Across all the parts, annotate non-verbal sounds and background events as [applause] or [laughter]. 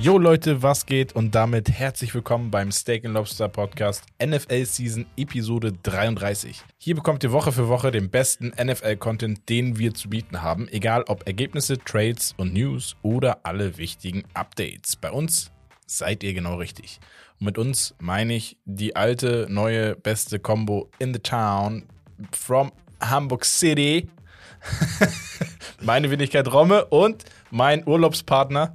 Jo Leute, was geht? Und damit herzlich willkommen beim Steak Lobster Podcast NFL Season Episode 33. Hier bekommt ihr Woche für Woche den besten NFL-Content, den wir zu bieten haben, egal ob Ergebnisse, Trades und News oder alle wichtigen Updates. Bei uns seid ihr genau richtig. Und mit uns meine ich die alte, neue, beste Combo in the town from Hamburg City. [laughs] Meine Wenigkeit Romme und mein Urlaubspartner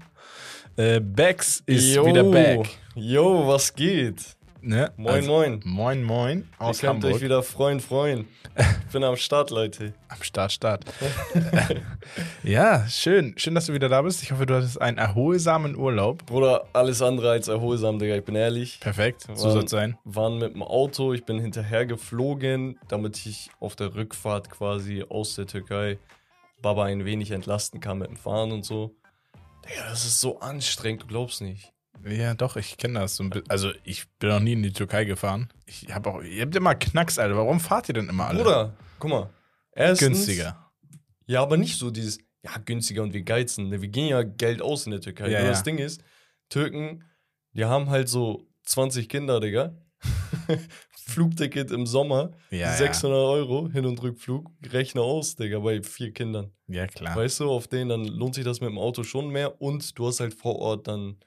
äh, Bex ist Yo, wieder back. Yo, was geht? Ne? Moin, moin. Moin, moin. Aus Ihr könnt Hamburg. euch wieder freuen, freuen. Ich bin am Start, Leute. Am Start, Start. [laughs] ja, schön. Schön, dass du wieder da bist. Ich hoffe, du hattest einen erholsamen Urlaub. Bruder, alles andere als erholsam, Digga. Ich bin ehrlich. Perfekt. So Waren- soll es sein. Waren mit dem Auto, ich bin hinterher geflogen, damit ich auf der Rückfahrt quasi aus der Türkei Baba ein wenig entlasten kann mit dem Fahren und so. Digga, das ist so anstrengend, du glaubst nicht. Ja, doch, ich kenne das. Also, ich bin noch nie in die Türkei gefahren. Ich habe auch, ihr habt immer Knacks, Alter. Warum fahrt ihr denn immer alle? Bruder, guck mal. Erstens, Günstiger. Ja, aber nicht so dieses, ja, günstiger und wir geizen. Ne? Wir gehen ja Geld aus in der Türkei. Ja, ja. das Ding ist, Türken, die haben halt so 20 Kinder, Digga. [laughs] Flugticket im Sommer, Ja, 600 Euro, Hin- und Rückflug, rechne aus, Digga, bei vier Kindern. ja. ja, klar. Weißt du, auf denen, dann lohnt sich das mit dem Auto schon mehr und du hast halt vor Ort dann,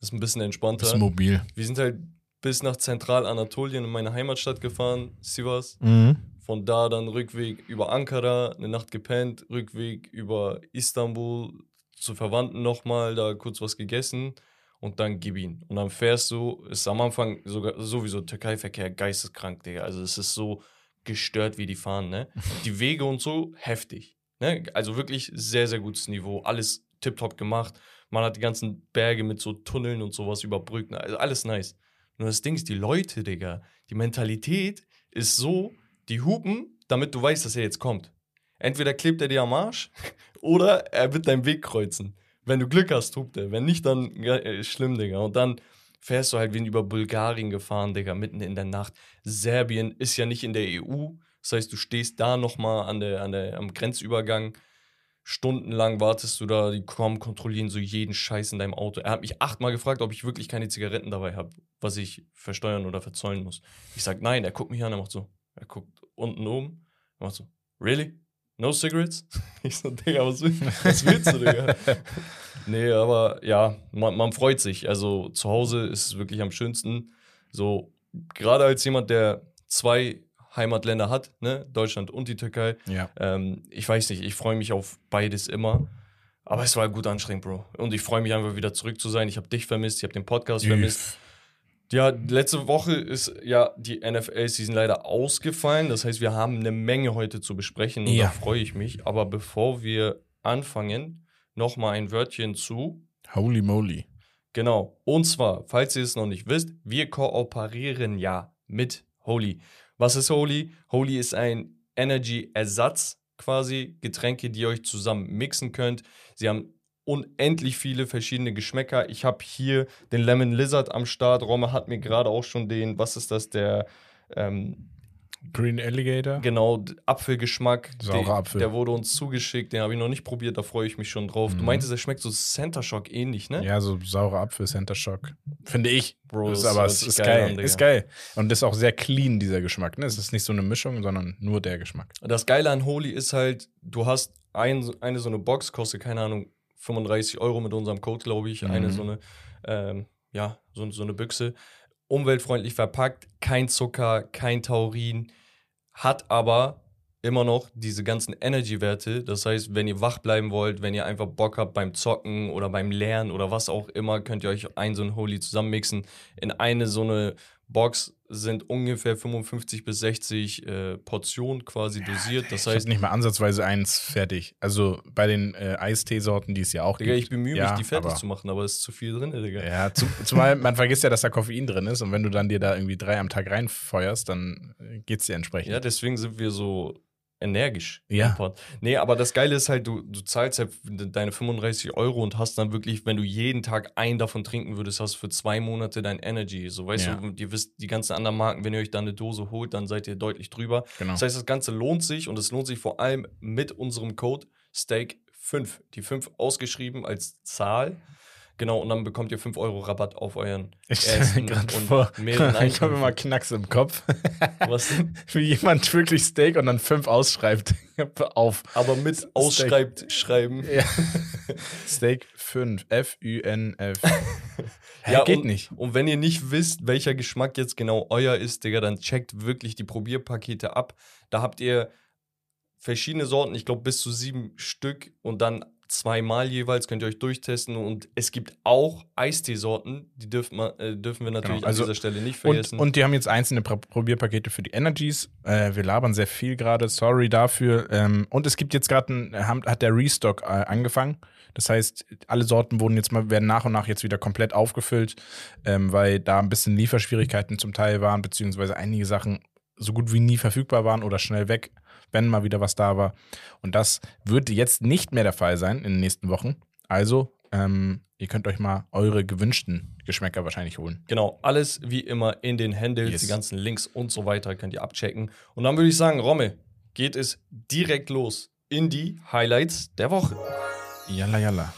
das ist ein bisschen entspannter. Ist mobil. Wir sind halt bis nach Zentralanatolien in meine Heimatstadt gefahren, Sivas. Mhm. Von da dann Rückweg über Ankara, eine Nacht gepennt, Rückweg über Istanbul, zu Verwandten nochmal, da kurz was gegessen und dann gib ihn. Und dann fährst du, ist am Anfang sogar sowieso Türkei-Verkehr geisteskrank, Digga. Also es ist so gestört, wie die fahren, ne? [laughs] Die Wege und so, heftig. Ne? Also wirklich sehr, sehr gutes Niveau. Alles tipptopp gemacht. Man hat die ganzen Berge mit so Tunneln und sowas überbrückt. Also alles nice. Nur das Ding ist, die Leute, Digga, die Mentalität ist so, die hupen, damit du weißt, dass er jetzt kommt. Entweder klebt er dir am Arsch [laughs] oder er wird deinen Weg kreuzen. Wenn du Glück hast, hupt er. Wenn nicht, dann äh, schlimm, Digga. Und dann fährst du halt wie über Bulgarien gefahren, Digga, mitten in der Nacht. Serbien ist ja nicht in der EU. Das heißt, du stehst da nochmal an der, an der, am Grenzübergang. Stundenlang wartest du da, die kommen, kontrollieren so jeden Scheiß in deinem Auto. Er hat mich achtmal gefragt, ob ich wirklich keine Zigaretten dabei habe, was ich versteuern oder verzollen muss. Ich sag nein, er guckt mich an, er macht so. Er guckt unten oben, er macht so, really? No cigarettes? [laughs] Ich so, Digga, was, was willst du, Digga? [laughs] nee, aber ja, man, man freut sich. Also zu Hause ist es wirklich am schönsten. So, gerade als jemand, der zwei Heimatländer hat, ne, Deutschland und die Türkei, Ja. ähm, ich weiß nicht, ich freue mich auf beides immer. Aber es war gut anstrengend, Bro. Und ich freue mich einfach wieder zurück zu sein. Ich habe dich vermisst, ich habe den Podcast vermisst. Ja, letzte Woche ist ja die NFL-Season leider ausgefallen. Das heißt, wir haben eine Menge heute zu besprechen und Ja. da freue ich mich. Aber bevor wir anfangen, nochmal ein Wörtchen zu. Holy moly. Genau. Und zwar, falls ihr es noch nicht wisst, wir kooperieren ja mit Holy. Was ist Holy? Holy ist ein Energy-Ersatz quasi, Getränke, die ihr euch zusammen mixen könnt. Sie haben unendlich viele verschiedene Geschmäcker. Ich habe hier den Lemon Lizard am Start. Romme hat mir gerade auch schon den, was ist das, der ähm, Green Alligator. Genau, Apfelgeschmack. Saurer der, Apfel. Der wurde uns zugeschickt, den habe ich noch nicht probiert, da freue ich mich schon drauf. Du Mhm. meintest, der schmeckt so Center Shock ähnlich, ne? Ja, so saurer Apfel, Center Shock. Finde ich. Bro, ist, das aber es ist geil geil. ist geil. Und ist auch sehr clean, dieser Geschmack. Ne? Es ist nicht so eine Mischung, sondern nur der Geschmack. Das Geile an Holy ist halt, du hast ein, eine so eine Box, kostet, keine Ahnung, 35 Euro mit unserem Code, glaube ich. Eine Mhm. so eine, ähm, ja, so, so eine Büchse. Umweltfreundlich verpackt, kein Zucker, kein Taurin, hat aber immer noch diese ganzen Energy-Werte. Das heißt, wenn ihr wach bleiben wollt, wenn ihr einfach Bock habt beim Zocken oder beim Lernen oder was auch immer, könnt ihr euch ein so ein Holy zusammenmixen. In eine so eine Box sind ungefähr 55 bis 60 äh, Portionen quasi dosiert. Das ich heißt, habe nicht mal ansatzweise eins fertig. Also bei den äh, Eisteesorten, die es ja auch Digga, gibt. ich bemühe ja, mich, die fertig zu machen, aber es ist zu viel drin, Digga. Ja, zu, zumal man vergisst ja, dass da Koffein drin ist und wenn du dann dir da irgendwie drei am Tag reinfeuerst, dann äh, geht's dir entsprechend. Ja, deswegen sind wir so energisch. Ja. im Pod. Nee, aber das Geile ist halt, du, du zahlst halt deine 35 Euro und hast dann wirklich, wenn du jeden Tag einen davon trinken würdest, hast du für zwei Monate dein Energy. So, weißt Ja. du, ihr wisst, die ganzen anderen Marken, wenn ihr euch da eine Dose holt, dann seid ihr deutlich drüber. genau. Das heißt, das Ganze lohnt sich und es lohnt sich vor allem mit unserem Code 5. Die 5 ausgeschrieben als Zahl. Genau, und dann bekommt ihr 5 Euro Rabatt auf euren Ich ersten und vor, mehreren [laughs] ich habe immer Knacks im Kopf, [laughs] Was denn? wie jemand wirklich Steak und dann fünf ausschreibt. [laughs] Auf. Aber mit ausschreibt, schreiben. Ja. Steak 5. F-U-N-F. Hä, Ja, geht und, nicht. Und wenn ihr nicht wisst, welcher Geschmack jetzt genau euer ist, Digga, dann checkt wirklich die Probierpakete ab. Da habt ihr verschiedene Sorten, ich glaube bis zu sieben Stück und dann zweimal jeweils könnt ihr euch durchtesten. Und es gibt auch Eisteesorten, die dürfen, man, äh, dürfen wir natürlich Genau, also- an dieser Stelle nicht Und, vergessen. und die haben jetzt einzelne Pro Probierpakete für die Energies. Äh, wir labern sehr viel gerade, sorry dafür. Ähm, und es gibt jetzt gerade, hat der Restock äh, angefangen. Das heißt, alle Sorten wurden jetzt mal, werden nach und nach jetzt wieder komplett aufgefüllt, ähm, weil da ein bisschen Lieferschwierigkeiten zum Teil waren, beziehungsweise einige Sachen so gut wie nie verfügbar waren oder schnell weg, wenn mal wieder was da war. Und das wird jetzt nicht mehr der Fall sein in den nächsten Wochen. Also, ähm, ihr könnt euch mal eure gewünschten Geschmäcker wahrscheinlich holen. Genau, alles wie immer in den Handles, Yes. die ganzen Links und so weiter könnt ihr abchecken. Und dann würde ich sagen, Romme, geht es direkt los in die Highlights der Woche. Yalla, yalla.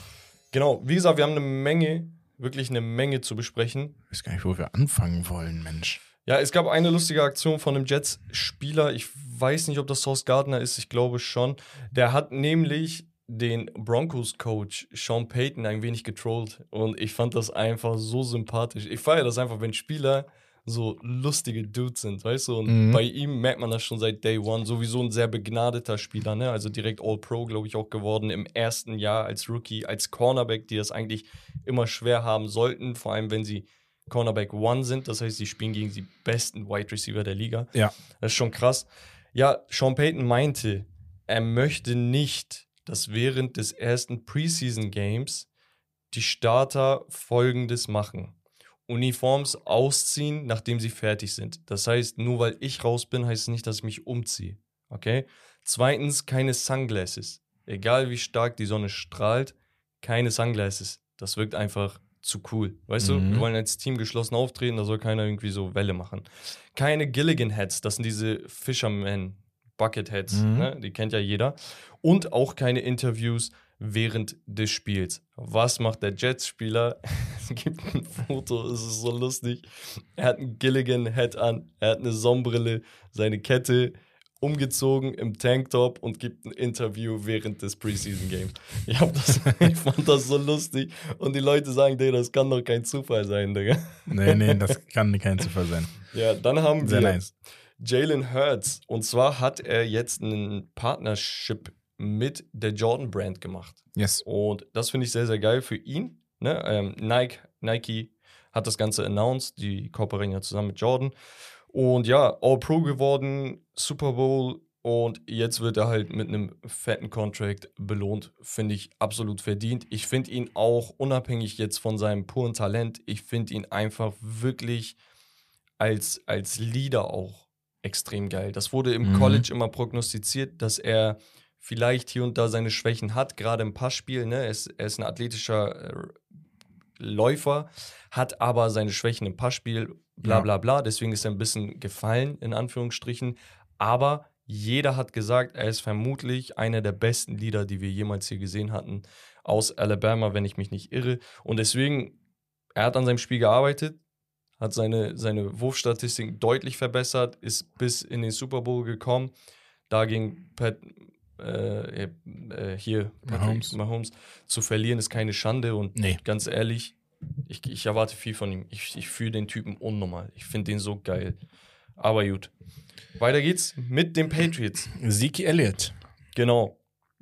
Genau, wie gesagt, wir haben eine Menge, wirklich eine Menge zu besprechen. Ich weiß gar nicht, wo wir anfangen wollen, Mensch. Ja, es gab eine lustige Aktion von einem Jets-Spieler. Ich weiß nicht, ob das Sauce Gardner ist, ich glaube schon. Der hat nämlich den Broncos-Coach Sean Payton ein wenig getrollt. Und ich fand das einfach so sympathisch. Ich feiere das einfach, wenn Spieler so lustige Dudes sind, weißt du? Und Mhm. bei ihm merkt man das schon seit Day One. Sowieso ein sehr begnadeter Spieler, ne? Also direkt All-Pro, glaube ich, auch geworden im ersten Jahr als Rookie, als Cornerback, die das eigentlich immer schwer haben sollten, vor allem wenn sie Cornerback One sind. Das heißt, sie spielen gegen die besten Wide Receiver der Liga. Ja. Das ist schon krass. Ja, Sean Payton meinte, er möchte nicht, dass während des ersten Preseason Games die Starter folgendes machen. Uniforms ausziehen, nachdem sie fertig sind. Das heißt, nur weil ich raus bin, heißt es nicht, dass ich mich umziehe. Okay? Zweitens, keine Sunglasses. Egal wie stark die Sonne strahlt, keine Sunglasses. Das wirkt einfach zu cool. Weißt du, Mhm. wir wollen als Team geschlossen auftreten, da soll keiner irgendwie so Welle machen. Keine Gilligan Hats, das sind diese Fisherman Bucket Hats, Mhm. ne? die kennt ja jeder. Und auch keine Interviews während des Spiels. Was macht der Jets-Spieler? [laughs] es gibt ein Foto, es ist so lustig. Er hat einen Gilligan Hat an, er hat eine Sonnenbrille, seine Kette umgezogen im Tanktop und gibt ein Interview während des Preseason Games. Ich, das, [laughs] ich fand das so lustig und die Leute sagen, Digga, das kann doch kein Zufall sein, Digga. Nee, nee, das [laughs] kann kein Zufall sein. Ja, dann haben Sehr wir nice. Jalen Hurts. Und zwar hat er jetzt einen Partnership mit der Jordan Brand gemacht. Yes. Und das finde ich sehr, sehr geil für ihn. Ne? Ähm, Nike, Nike hat das Ganze announced, die kooperieren ja zusammen mit Jordan. Und ja, All-Pro geworden, Super Bowl und jetzt wird er halt mit einem fetten Contract belohnt. Finde ich absolut verdient. Ich finde ihn auch unabhängig jetzt von seinem puren Talent, ich finde ihn einfach wirklich als, als Leader auch extrem geil. Das wurde im Mhm. College immer prognostiziert, dass er vielleicht hier und da seine Schwächen hat, gerade im Passspiel. Ne? Er, ist, er ist ein athletischer äh, Läufer, hat aber seine Schwächen im Passspiel, bla bla bla. Deswegen ist er ein bisschen gefallen, in Anführungsstrichen. Aber jeder hat gesagt, er ist vermutlich einer der besten Leader, die wir jemals hier gesehen hatten, aus Alabama, wenn ich mich nicht irre. Und deswegen, er hat an seinem Spiel gearbeitet, hat seine, seine Wurfstatistiken deutlich verbessert, ist bis in den Super Bowl gekommen. Da ging Pat, äh, äh, hier Patrick Mahomes. Mahomes zu verlieren, ist keine Schande. Und Nee. ganz ehrlich, ich, ich erwarte viel von ihm. Ich, ich fühle den Typen unnormal. Ich finde den so geil. Aber gut. Weiter geht's mit den Patriots. Zeke Elliott. Genau.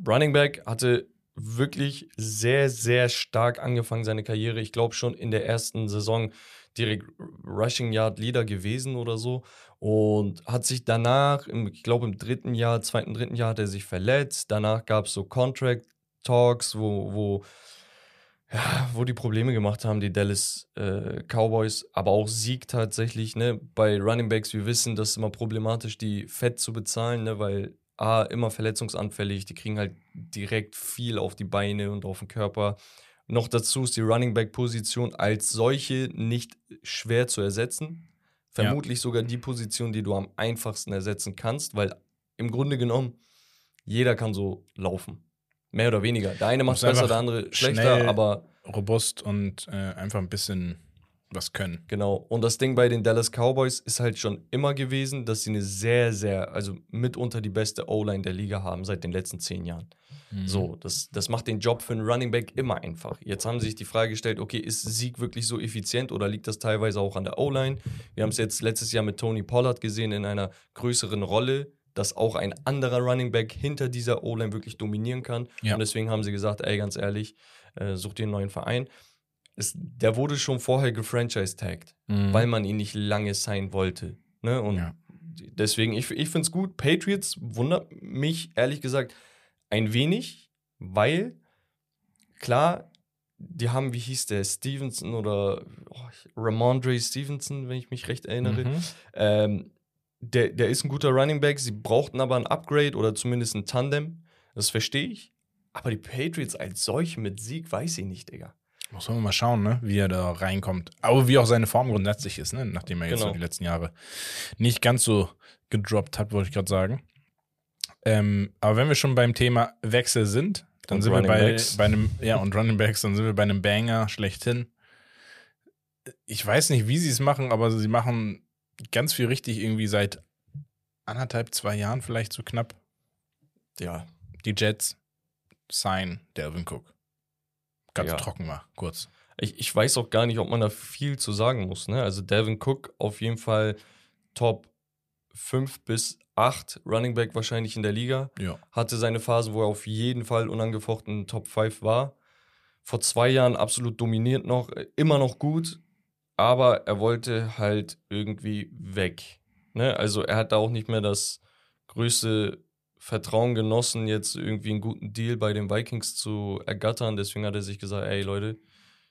Running Back hatte wirklich sehr, sehr stark angefangen, seine Karriere. Ich glaube schon in der ersten Saison direkt Rushing Yard Leader gewesen oder so. Und hat sich danach, im, ich glaube im dritten Jahr, zweiten, dritten Jahr hat er sich verletzt. Danach gab es so Contract Talks, wo, wo, ja, wo die Probleme gemacht haben, die Dallas äh, Cowboys, aber auch Sieg tatsächlich. Ne? Bei Running Backs, wir wissen, das ist immer problematisch, die fett zu bezahlen, ne? weil A, immer verletzungsanfällig, die kriegen halt direkt viel auf die Beine und auf den Körper. Noch dazu ist die Running Back Position als solche nicht schwer zu ersetzen. Vermutlich sogar die Position, die du am einfachsten ersetzen kannst, weil im Grunde genommen jeder kann so laufen. Mehr oder weniger. Der eine macht Muss besser, der andere schlechter, aber Robust und äh, einfach ein bisschen was können. Genau. Und das Ding bei den Dallas Cowboys ist halt schon immer gewesen, dass sie eine sehr, sehr, also mitunter die beste O-Line der Liga haben seit den letzten zehn Jahren. So, das, das macht den Job für einen Running Back immer einfach. Jetzt haben sie sich die Frage gestellt, okay, ist Sieg wirklich so effizient oder liegt das teilweise auch an der O-Line? Wir haben es jetzt letztes Jahr mit Tony Pollard gesehen in einer größeren Rolle, dass auch ein anderer Running Back hinter dieser O-Line wirklich dominieren kann. Ja. Und deswegen haben sie gesagt, ey, ganz ehrlich, äh, such dir einen neuen Verein. Es, der wurde schon vorher gefranchise-tagged, Mhm. weil man ihn nicht lange sein wollte. Ne? Und Ja. deswegen, ich, ich finde es gut. Patriots wundert mich ehrlich gesagt ein wenig, weil klar, die haben, wie hieß der, Stevenson oder oh, Ramondre Stevenson, wenn ich mich recht erinnere. Mhm. Ähm, der, der ist ein guter Running Back. Sie brauchten aber ein Upgrade oder zumindest ein Tandem. Das verstehe ich. Aber die Patriots als solche mit Sieg weiß ich nicht, Digga. Muss man mal schauen, ne, wie er da reinkommt. Aber wie auch seine Form grundsätzlich ist, ne, nachdem er jetzt Genau. so die letzten Jahre nicht ganz so gedroppt hat, wollte ich gerade sagen. Ähm, aber wenn wir schon beim Thema Wechsel sind, dann Und sind wir bei, bei einem, ja, und Running Backs, dann sind wir bei einem Banger schlechthin. Ich weiß nicht, wie sie es machen, aber sie machen ganz viel richtig irgendwie seit anderthalb, zwei Jahren vielleicht so knapp. Ja, Die Jets sign Delvin Cook. Ganz Ja. trocken war, kurz. ich, ich weiß auch gar nicht, ob man da viel zu sagen muss. Ne? Also Devin Cook auf jeden Fall Top 5 bis 8 Running Back wahrscheinlich in der Liga. Ja. Hatte seine Phase, wo er auf jeden Fall unangefochten Top 5 war. Vor zwei Jahren absolut dominiert noch, immer noch gut, aber er wollte halt irgendwie weg. Ne? Also er hat da auch nicht mehr das größte Vertrauen genossen, jetzt irgendwie einen guten Deal bei den Vikings zu ergattern. Deswegen hat er sich gesagt, ey Leute,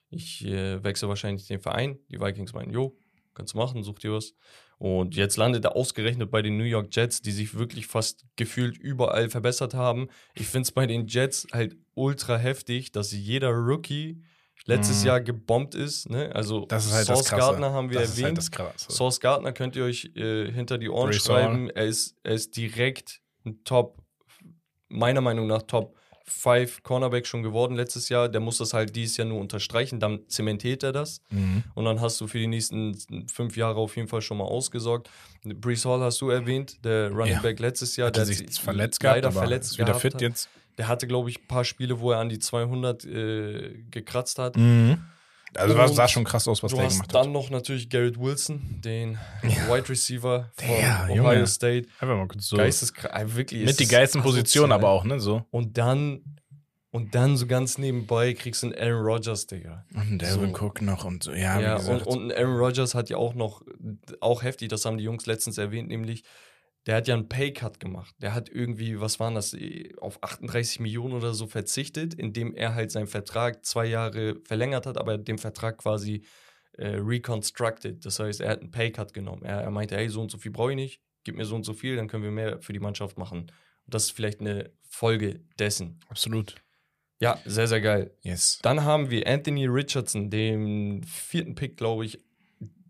ich äh, wechsle wahrscheinlich den Verein. Die Vikings meinen, jo, kannst du machen, such dir was. Und jetzt landet er ausgerechnet bei den New York Jets, die sich wirklich fast gefühlt überall verbessert haben. Ich finde es bei den Jets halt ultra heftig, dass jeder Rookie letztes Mhm. Jahr gebombt ist. Ne? Also Das ist halt das Sauce Krasse. Gardner haben wir das ist halt erwähnt. das. Source Gardner könnt ihr euch äh, hinter die Ohren Brees schreiben. Er ist, er ist direkt ein Top, meiner Meinung nach Top 5 Cornerback schon geworden letztes Jahr. Der muss das halt dieses Jahr nur unterstreichen, dann zementiert er das. Mhm. Und dann hast du für die nächsten fünf Jahre auf jeden Fall schon mal ausgesorgt. Brees Hall hast du erwähnt, der Running Ja. Back letztes Jahr. Hatte der sich hat verletzt gehabt, leider aber verletzt ist wieder fit hat. jetzt. Der hatte, glaube ich, ein paar Spiele, wo er an die 200 äh, gekratzt hat. Mhm. Also Und sah schon krass aus, was der gemacht dann hat. noch natürlich Garrett Wilson, den Wide Receiver von Der, Ohio Junge. State. Einfach mal kurz so. Geisteskrank, wirklich. mit die geilsten Positionen, asozial. aber auch, ne? So. Und dann, und dann so ganz nebenbei kriegst du einen Aaron Rodgers, Digga. Und Delvin So. Cook noch und so. Ja, Ja, wie gesagt. und, und ein Aaron Rodgers hat ja auch noch, auch heftig, das haben die Jungs letztens erwähnt, nämlich, der hat ja einen Pay-Cut gemacht. Der hat irgendwie, was waren das, eh, auf 38 Millionen oder so verzichtet, indem er halt seinen Vertrag zwei Jahre verlängert hat, aber den Vertrag quasi äh, reconstructed. Das heißt, er hat einen Pay-Cut genommen. Er, er meinte, hey, so und so viel brauche ich nicht, gib mir so und so viel, dann können wir mehr für die Mannschaft machen. Und das ist vielleicht eine Folge dessen. Absolut. Ja, sehr, sehr geil. Yes. Dann haben wir Anthony Richardson, den vierten Pick, glaube ich,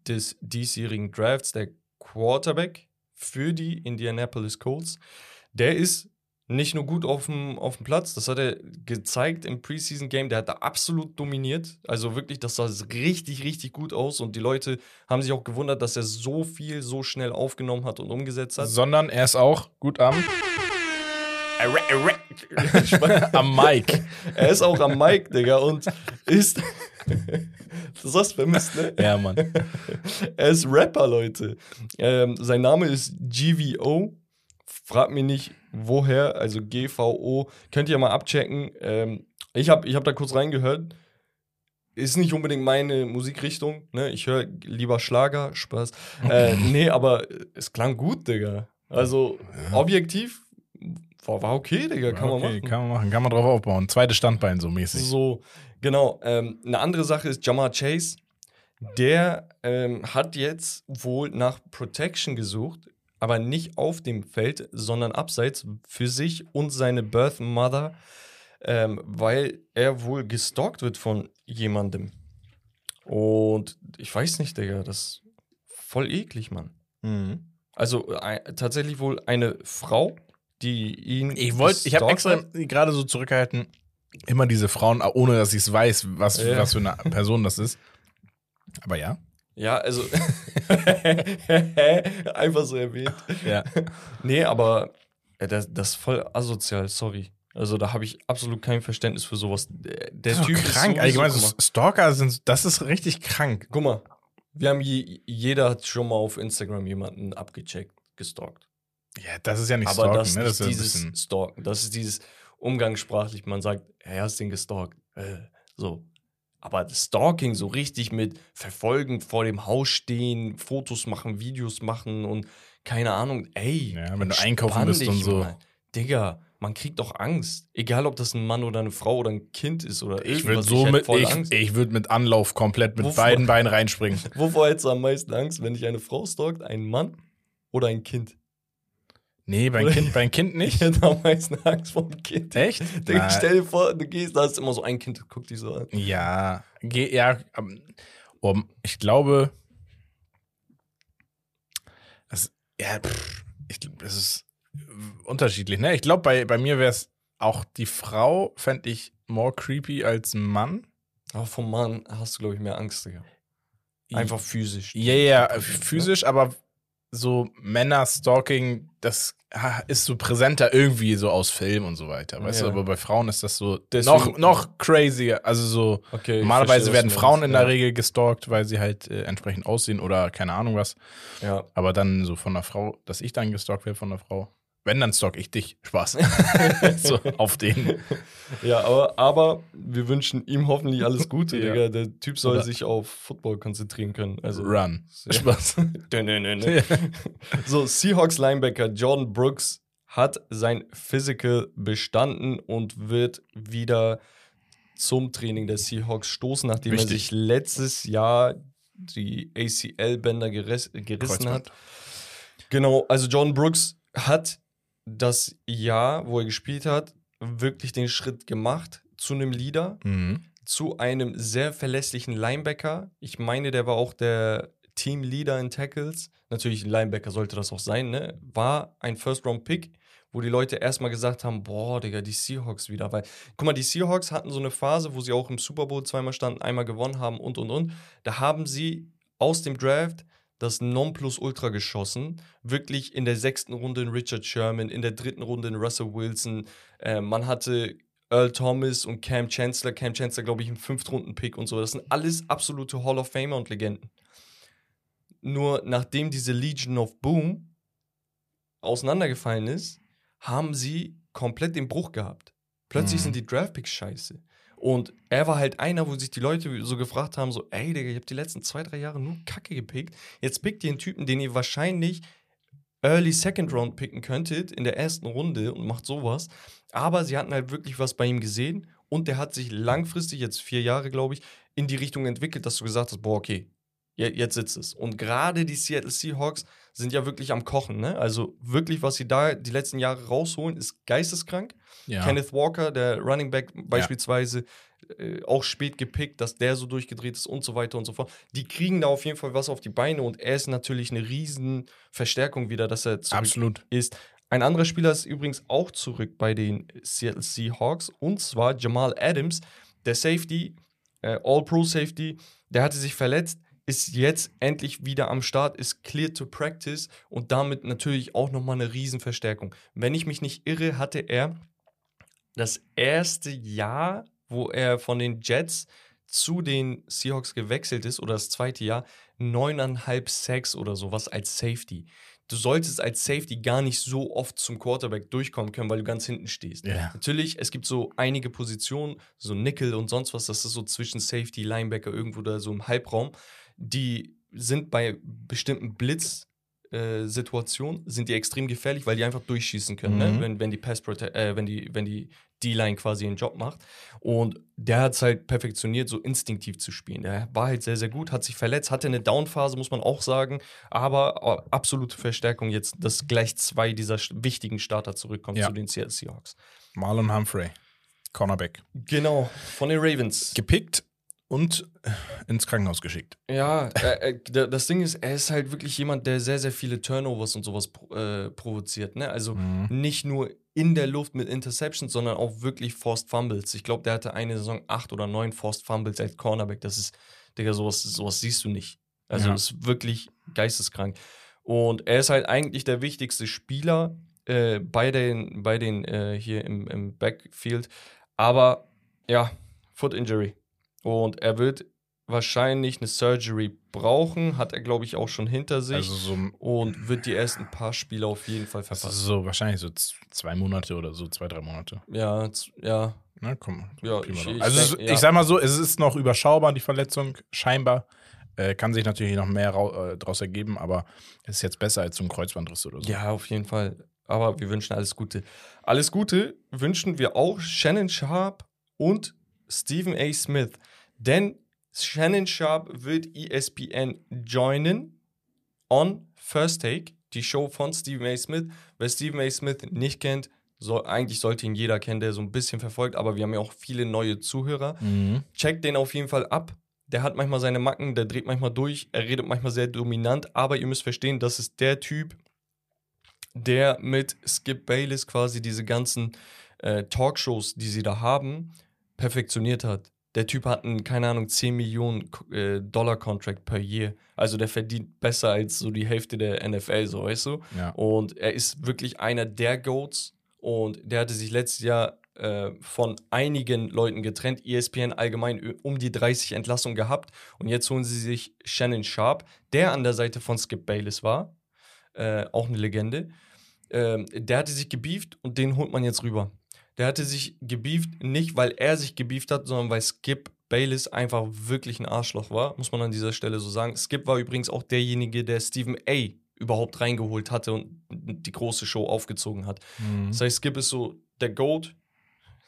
des diesjährigen Drafts, der Quarterback für die Indianapolis Colts. Der ist nicht nur gut auf dem, auf dem Platz, das hat er gezeigt im Preseason-Game, der hat da absolut dominiert. Also wirklich, das sah richtig, richtig gut aus und die Leute haben sich auch gewundert, dass er so viel so schnell aufgenommen hat und umgesetzt hat. Sondern er ist auch gut mein, am Mic. er ist auch am Mic, Digga, und ist. das hast du vermisst, ne? ja, Mann. Er ist Rapper, Leute. Ähm, sein Name ist GVO. Frag mich nicht, woher, also GVO. Könnt ihr mal abchecken. Ähm, ich habe ich hab da kurz reingehört. Ist nicht unbedingt meine Musikrichtung. Ne? Ich höre lieber Schlager, Spaß. Äh, nee, aber es klang gut, Digga. Also objektiv war, war okay, Digga. Kann man okay, machen. Kann man machen. Kann man drauf aufbauen. Zweites Standbein so mäßig. So, genau. Ähm, eine andere Sache ist Jamar Chase. Der ähm, hat jetzt wohl nach Protection gesucht, aber nicht auf dem Feld, sondern abseits für sich und seine Birth Mother, ähm, weil er wohl gestalkt wird von jemandem. Und ich weiß nicht, Digga, das ist voll eklig, Mann. Mhm. Also äh, tatsächlich wohl eine Frau, die ihn. Ich wollte, ich habe extra gerade so zurückgehalten, immer diese Frauen, ohne dass ich es weiß, was, Ja. was für eine Person das ist. Aber ja. Ja, also. [laughs] [laughs] Einfach so erwähnt. Ja. Nee, aber das, das ist voll asozial, sorry. Also da habe ich absolut kein Verständnis für sowas. Der, Das ist Typ krank. ist Allgemein, so Stalker sind, das ist richtig krank. guck mal, wir haben je, jeder hat schon mal auf Instagram jemanden abgecheckt, gestalkt. Ja, das ist ja nicht aber Stalken, das ne? ist Das ist dieses. Stalken. Das ist dieses umgangssprachlich, man sagt, hey, hast den gestalkt. Äh, so. Aber Stalking so richtig mit verfolgen, vor dem Haus stehen, Fotos machen, Videos machen und keine Ahnung, ey. Ja, wenn du einkaufen bist und so. mal. Digga, man kriegt doch Angst. Egal, ob das ein Mann oder eine Frau oder ein Kind ist oder Ich würde irgendwas. so hätt mit, voll ich, Angst. ich würde mit Anlauf komplett mit Wovor- beiden Beinen reinspringen. Wovor hättest du am meisten Angst, wenn dich eine Frau stalkt, ein Mann oder ein Kind? Nee, beim [laughs] Kind, beim Kind Ich nicht. hätte am meisten Angst vor dem Kind. Echt? Digga, stell dir vor, du gehst, da ist immer so ein Kind, guck dich so an. Ja, geh, ja, ähm, um, ich glaube, das, ja, pff, ich, das ist unterschiedlich, ne? Ich glaube, bei, bei mir wäre es auch die Frau, fände ich more creepy als Mann. Aber vom Mann hast du, glaube ich, mehr Angst, Digga. Einfach physisch. Ja, ja, physisch, aber so Männer-Stalking, das ist so präsenter irgendwie so aus Film und so weiter. Weißt Ja. du, aber bei Frauen ist das so Deswegen- noch, noch crazier. Also so, Okay. normalerweise verstehe, werden Frauen in der Regel gestalkt, weil sie halt äh, entsprechend aussehen oder keine Ahnung was. Ja. Aber dann so von einer Frau, dass ich dann gestalkt werde von einer Frau. Wenn, dann stalk ich dich. Spaß. [laughs] [laughs] so, auf den. Ja, aber, aber wir wünschen ihm hoffentlich alles Gute, Ja. Digga. Der Typ soll Oder- sich auf Football konzentrieren können. Also, Run. Ja. Spaß. [laughs] Dö, nö, nö. So, Seahawks Linebacker Jordan Brooks hat sein Physical bestanden und wird wieder zum Training der Seahawks stoßen, nachdem er Wichtig. sich letztes Jahr die ACL-Bänder geriss, gerissen Kreuzband. hat. Genau, also Jordan Brooks hat das Jahr, wo er gespielt hat, wirklich den Schritt gemacht zu einem Leader Mhm. zu einem sehr verlässlichen Linebacker. Ich meine, der war auch der Teamleader in Tackles. Natürlich, ein Linebacker sollte das auch sein, ne? War ein First-Round-Pick, wo die Leute erstmal gesagt haben: Boah, Digga, die Seahawks wieder. Weil, guck mal, die Seahawks hatten so eine Phase, wo sie auch im Super Bowl zweimal standen, einmal gewonnen haben und und und. Da haben sie aus dem Draft das Nonplusultra geschossen. Wirklich in der sechsten Runde in Richard Sherman, in der dritten Runde in Russell Wilson. Äh, man hatte Earl Thomas und Cam Chancellor. Cam Chancellor, glaube ich, im Fünftrunden-Pick und so. Das sind alles absolute Hall of Famer und Legenden. Nur nachdem diese Legion of Boom auseinandergefallen ist, haben sie komplett den Bruch gehabt. Plötzlich Mhm. sind die Draftpicks scheiße. Und er war halt einer, wo sich die Leute so gefragt haben: so, ey, Digga, ihr habt die letzten zwei, drei Jahre nur Kacke gepickt. Jetzt pickt ihr einen Typen, den ihr wahrscheinlich Early Second Round picken könntet in der ersten Runde und macht sowas. Aber sie hatten halt wirklich was bei ihm gesehen und der hat sich langfristig, jetzt vier Jahre, glaube ich, in die Richtung entwickelt, dass du gesagt hast, boah, okay, jetzt sitzt es. Und gerade die Seattle Seahawks sind ja wirklich am Kochen, ne? Also wirklich, was sie da die letzten Jahre rausholen, ist geisteskrank. Ja. Kenneth Walker, der Running Back beispielsweise, äh, auch spät gepickt, dass der so durchgedreht ist und so weiter und so fort. Die kriegen da auf jeden Fall was auf die Beine und er ist natürlich eine riesen Verstärkung wieder, dass er zurück Absolut. ist. Ein anderer Spieler ist übrigens auch zurück bei den Seattle Seahawks und zwar Jamal Adams, der Safety, äh, All-Pro-Safety, der hatte sich verletzt, ist jetzt endlich wieder am Start, ist clear to practice und damit natürlich auch nochmal eine Riesenverstärkung. Wenn ich mich nicht irre, hatte er das erste Jahr, wo er von den Jets zu den Seahawks gewechselt ist, oder das zweite Jahr, neuneinhalb Sacks oder sowas als Safety. Du solltest als Safety gar nicht so oft zum Quarterback durchkommen können, weil du ganz hinten stehst. Ja. Natürlich, es gibt so einige Positionen, so Nickel und sonst was, das ist so zwischen Safety, Linebacker, irgendwo da so im Halbraum, die sind bei bestimmten Blitz-Situationen, sind die extrem gefährlich, weil die einfach durchschießen können, Mhm. ne? wenn, wenn die Pass äh, wenn die, wenn die D-Line quasi ihren Job macht. Und der hat es halt perfektioniert, so instinktiv zu spielen. Der war halt sehr, sehr gut, hat sich verletzt, hatte eine Downphase, muss man auch sagen, aber äh, absolute Verstärkung jetzt, dass gleich zwei dieser wichtigen Starter zurückkommen Ja. zu den Seattle Seahawks. Marlon Humphrey. Cornerback. Genau, von den Ravens. Gepickt und ins Krankenhaus geschickt. Ja, äh, äh, das Ding ist, er ist halt wirklich jemand, der sehr, sehr viele Turnovers und sowas äh, provoziert. Ne? Also mhm. nicht nur in der Luft mit Interceptions, sondern auch wirklich Forced Fumbles. Ich glaube, der hatte eine Saison acht oder neun Forced Fumbles als Cornerback. Das ist, Digga, sowas, sowas siehst du nicht. Also ja. ist wirklich geisteskrank. Und er ist halt eigentlich der wichtigste Spieler äh, bei den, bei den äh, hier im, im Backfield. Aber ja, Foot Injury. Und er wird wahrscheinlich eine Surgery brauchen, hat er, glaube ich, auch schon hinter sich. Also so und wird die ersten paar Spiele auf jeden Fall verpassen. Also so wahrscheinlich so zwei Monate oder so, zwei, drei Monate. Ja, ja. Na komm. Ja, ich, ich also denk, ich sag mal so, es ist noch überschaubar, die Verletzung, scheinbar. Äh, kann sich natürlich noch mehr äh, daraus ergeben, aber es ist jetzt besser als so ein Kreuzbandriss oder so. Ja, auf jeden Fall. Aber wir wünschen alles Gute. Alles Gute wünschen wir auch Shannon Sharp und Stephen A. Smith. Denn Shannon Sharp wird ESPN joinen on First Take, die Show von Stephen A. Smith. Wer Stephen A. Smith nicht kennt, soll, eigentlich sollte ihn jeder kennen, der so ein bisschen verfolgt, aber wir haben ja auch viele neue Zuhörer. Mhm. Checkt den auf jeden Fall ab. Der hat manchmal seine Macken, der dreht manchmal durch, er redet manchmal sehr dominant, aber ihr müsst verstehen, das ist der Typ, der mit Skip Bayless quasi diese ganzen äh, Talkshows, die sie da haben, perfektioniert hat. Der Typ hat einen, keine Ahnung, 10 Millionen äh, Dollar Contract per Year. Also der verdient besser als so die Hälfte der NFL, so weißt du. Ja. Und er ist wirklich einer der Goats. Und der hatte sich letztes Jahr äh, von einigen Leuten getrennt. ESPN allgemein um die 30 Entlassungen gehabt. Und jetzt holen sie sich Shannon Sharp, der an der Seite von Skip Bayless war. Äh, auch eine Legende. Ähm, der hatte sich gebieft und den holt man jetzt rüber. Der hatte sich gebieft, nicht weil er sich gebieft hat, sondern weil Skip Bayless einfach wirklich ein Arschloch war, muss man an dieser Stelle so sagen. Skip war übrigens auch derjenige, der Stephen A. überhaupt reingeholt hatte und die große Show aufgezogen hat. Mhm. Das heißt, Skip ist so der Goat,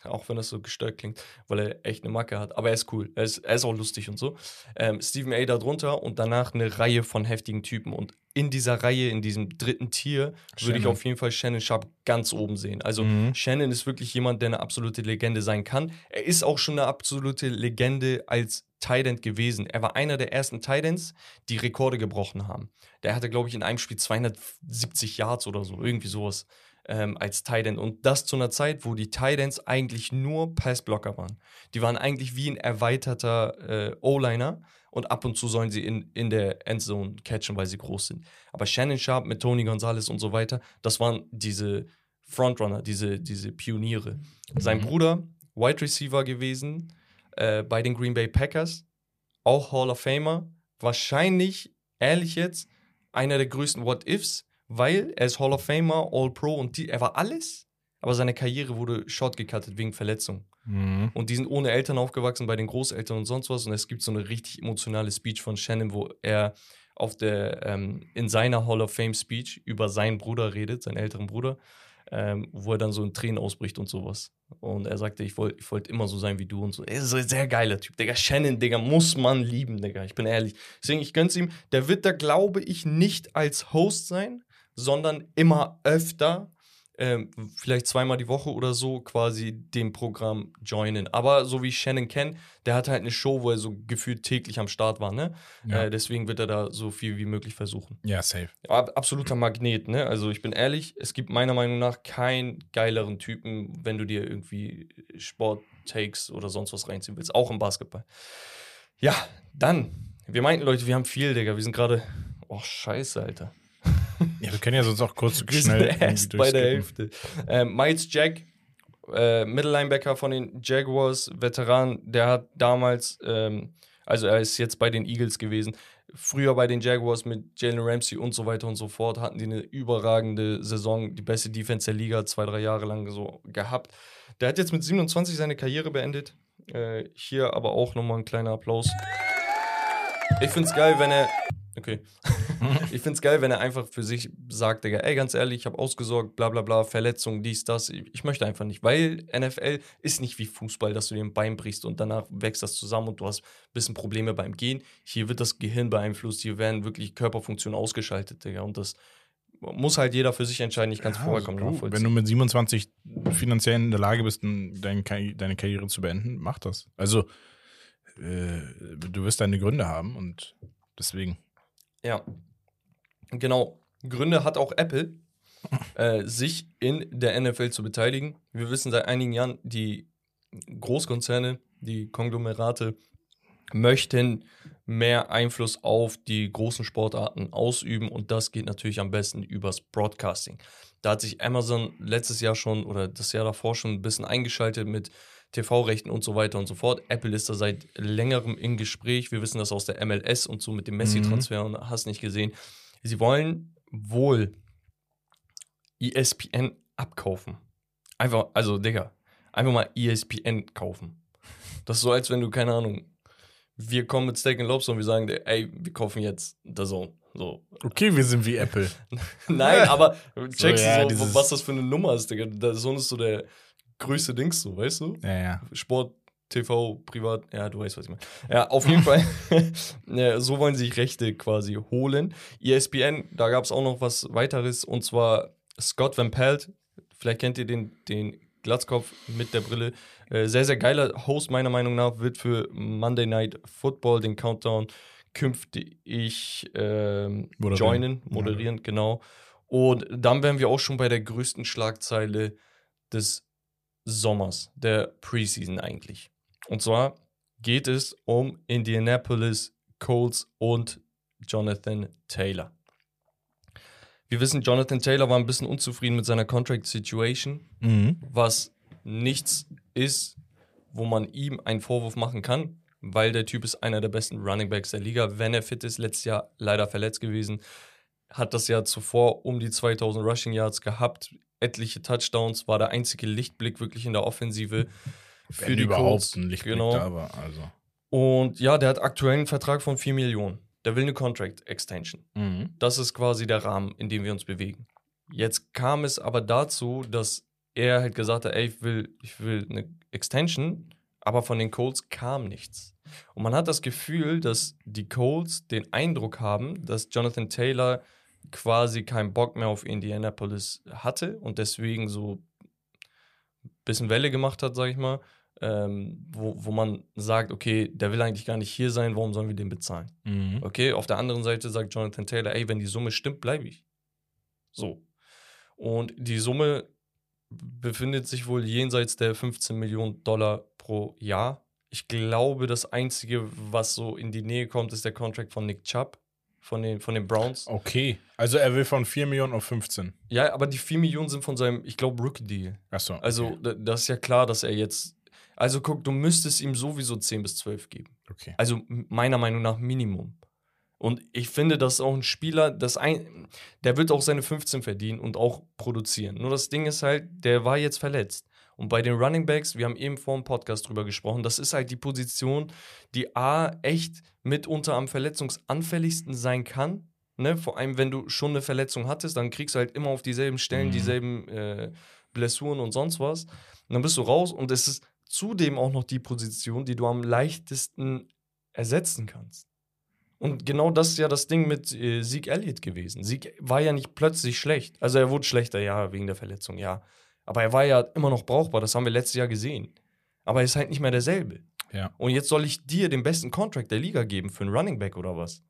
auch wenn das so gestört klingt, weil er echt eine Macke hat. Aber er ist cool. Er ist, er ist auch lustig und so. Ähm, Stephen A. darunter und danach eine Reihe von heftigen Typen. Und in dieser Reihe, in diesem dritten Tier, würde ich auf jeden Fall Shannon Sharp ganz oben sehen. Also mhm. Shannon ist wirklich jemand, der eine absolute Legende sein kann. Er ist auch schon eine absolute Legende als Tident gewesen. Er war einer der ersten Tidents, die Rekorde gebrochen haben. Der hatte, glaube ich, in einem Spiel 270 Yards oder so, irgendwie sowas ähm, als Tight Und das zu einer Zeit, wo die Tight eigentlich nur Passblocker waren. Die waren eigentlich wie ein erweiterter äh, O-Liner und ab und zu sollen sie in, in der Endzone catchen, weil sie groß sind. Aber Shannon Sharp mit Tony Gonzalez und so weiter, das waren diese Frontrunner, diese, diese Pioniere. Sein mhm. Bruder, Wide Receiver gewesen äh, bei den Green Bay Packers, auch Hall of Famer, wahrscheinlich, ehrlich jetzt, einer der größten What-Ifs, weil er ist Hall of Famer, All-Pro und die, er war alles, aber seine Karriere wurde shortgecuttet wegen Verletzung. Mhm. Und die sind ohne Eltern aufgewachsen, bei den Großeltern und sonst was. Und es gibt so eine richtig emotionale Speech von Shannon, wo er auf der, ähm, in seiner Hall of Fame Speech über seinen Bruder redet, seinen älteren Bruder, ähm, wo er dann so in Tränen ausbricht und sowas. Und er sagte, ich wollte ich wollt immer so sein wie du und so. Er ist ein sehr geiler Typ. Digga, Shannon, Digga, muss man lieben, Digga. Ich bin ehrlich. Deswegen, ich gönn's ihm. Der wird da, glaube ich, nicht als Host sein, sondern immer öfter, ähm, vielleicht zweimal die Woche oder so, quasi dem Programm joinen. Aber so wie Shannon kenne, der hat halt eine Show, wo er so gefühlt täglich am Start war, ne? Ja. Äh, deswegen wird er da so viel wie möglich versuchen. Ja, safe. Ab, absoluter Magnet, ne? Also ich bin ehrlich, es gibt meiner Meinung nach keinen geileren Typen, wenn du dir irgendwie Sport-Takes oder sonst was reinziehen willst, auch im Basketball. Ja, dann. Wir meinten, Leute, wir haben viel, Digga. Wir sind gerade. Oh, scheiße, Alter. Ja, wir können ja sonst auch kurz [laughs] wir schnell erst bei der Hälfte. Ähm, Miles Jack, äh, Mittellinebacker von den Jaguars, Veteran, der hat damals, ähm, also er ist jetzt bei den Eagles gewesen, früher bei den Jaguars mit Jalen Ramsey und so weiter und so fort, hatten die eine überragende Saison, die beste Defense der Liga, zwei, drei Jahre lang so gehabt. Der hat jetzt mit 27 seine Karriere beendet. Äh, hier aber auch nochmal ein kleiner Applaus. Ich finde es geil, wenn er Okay. [laughs] ich finde es geil, wenn er einfach für sich sagt, Digga, ey, ganz ehrlich, ich habe ausgesorgt, bla bla bla, Verletzung, dies, das. Ich möchte einfach nicht, weil NFL ist nicht wie Fußball, dass du dir ein Bein brichst und danach wächst das zusammen und du hast ein bisschen Probleme beim Gehen. Hier wird das Gehirn beeinflusst, hier werden wirklich Körperfunktionen ausgeschaltet, Digga. Und das muss halt jeder für sich entscheiden. Ich kann es ja, vollkommen also nachvollziehen. Wenn du mit 27 finanziell in der Lage bist, deine, deine Karriere zu beenden, mach das. Also äh, du wirst deine Gründe haben und deswegen. Ja, genau. Gründe hat auch Apple, äh, sich in der NFL zu beteiligen. Wir wissen seit einigen Jahren, die Großkonzerne, die Konglomerate möchten mehr Einfluss auf die großen Sportarten ausüben und das geht natürlich am besten übers Broadcasting. Da hat sich Amazon letztes Jahr schon oder das Jahr davor schon ein bisschen eingeschaltet mit TV-Rechten und so weiter und so fort. Apple ist da seit längerem im Gespräch. Wir wissen das aus der MLS und so mit dem Messi-Transfer und hast nicht gesehen. Sie wollen wohl ESPN abkaufen. Einfach, also, Digga, einfach mal ESPN kaufen. Das ist so, als wenn du, keine Ahnung, wir kommen mit Steak and Lobster und wir sagen, ey, wir kaufen jetzt The Zone. So. Okay, wir sind wie Apple. [laughs] Nein, aber [laughs] checkst So, ja, du so, was das für eine Nummer ist, Digga. Der Zone ist so der größte Dings, so, weißt du? Ja, ja. Sport, TV, privat, ja, du weißt, was ich meine. Ja, auf jeden [laughs] Fall, [laughs] ja, so wollen sie sich Rechte quasi holen. ESPN, da gab es auch noch was weiteres, und zwar Scott Van Pelt, vielleicht kennt ihr den, den Glatzkopf mit der Brille. Äh, sehr, sehr geiler Host, meiner Meinung nach, wird für Monday Night Football, den Countdown, künftig ähm, Moderieren. joinen, moderieren, genau. Und dann wären wir auch schon bei der größten Schlagzeile des Sommers, der Preseason eigentlich. Und zwar geht es um Indianapolis Colts und Jonathan Taylor. Wir wissen, Jonathan Taylor war ein bisschen unzufrieden mit seiner Contract Situation, Mhm. was nichts ist, wo man ihm einen Vorwurf machen kann, weil der Typ ist einer der besten Running Backs der Liga. Wenn er fit ist, letztes Jahr leider verletzt gewesen, hat das Jahr zuvor um die 2000 Rushing Yards gehabt, etliche Touchdowns, war der einzige Lichtblick wirklich in der Offensive für Wenn die überhaupt Colts. ein Lichtblick Genau. da war. Also. Und ja, der hat aktuell einen Vertrag von 4 Millionen. Der will eine Contract Extension. Mhm. Das ist quasi der Rahmen, in dem wir uns bewegen. Jetzt kam es aber dazu, dass er halt gesagt hat, ey, ich will, ich will eine Extension, aber von den Colts kam nichts. Und man hat das Gefühl, dass die Colts den Eindruck haben, dass Jonathan Taylor quasi keinen Bock mehr auf Indianapolis hatte und deswegen so ein bisschen Welle gemacht hat, sag ich mal, ähm, wo, wo man sagt, okay, der will eigentlich gar nicht hier sein, warum sollen wir den bezahlen? Mhm. Okay, auf der anderen Seite sagt Jonathan Taylor, ey, wenn die Summe stimmt, bleibe ich. So. Und die Summe befindet sich wohl jenseits der 15 Millionen Dollar pro Jahr. Ich glaube, das Einzige, was so in die Nähe kommt, ist der Contract von Nick Chubb von den, von den Browns. Okay. Also er will von 4 Millionen auf 15. Ja, aber die 4 Millionen sind von seinem, ich glaube, Rookie-Deal. Achso. Also, da- das ist ja klar, dass er jetzt. Also, guck, du müsstest ihm sowieso 10 bis 12 geben. Okay. Also meiner Meinung nach Minimum. Und ich finde, das ist auch ein Spieler, das ein, der wird auch seine 15 verdienen und auch produzieren. Nur das Ding ist halt, der war jetzt verletzt. Und bei den Running Backs, wir haben eben vor dem Podcast drüber gesprochen, das ist halt die Position, die A, echt mitunter am verletzungsanfälligsten sein kann. Ne? Vor allem, wenn du schon eine Verletzung hattest, dann kriegst du halt immer auf dieselben Stellen Mhm. dieselben äh, Blessuren und sonst was. Und dann bist du raus und es ist zudem auch noch die Position, die du am leichtesten ersetzen kannst. Und genau das ist ja das Ding mit äh, Zeke Elliott gewesen. Zeke war ja nicht plötzlich schlecht. Also er wurde schlechter, ja, wegen der Verletzung, ja. Aber er war ja immer noch brauchbar, das haben wir letztes Jahr gesehen. Aber er ist halt nicht mehr derselbe. Ja. Und jetzt soll ich dir den besten Contract der Liga geben für einen Running Back oder was?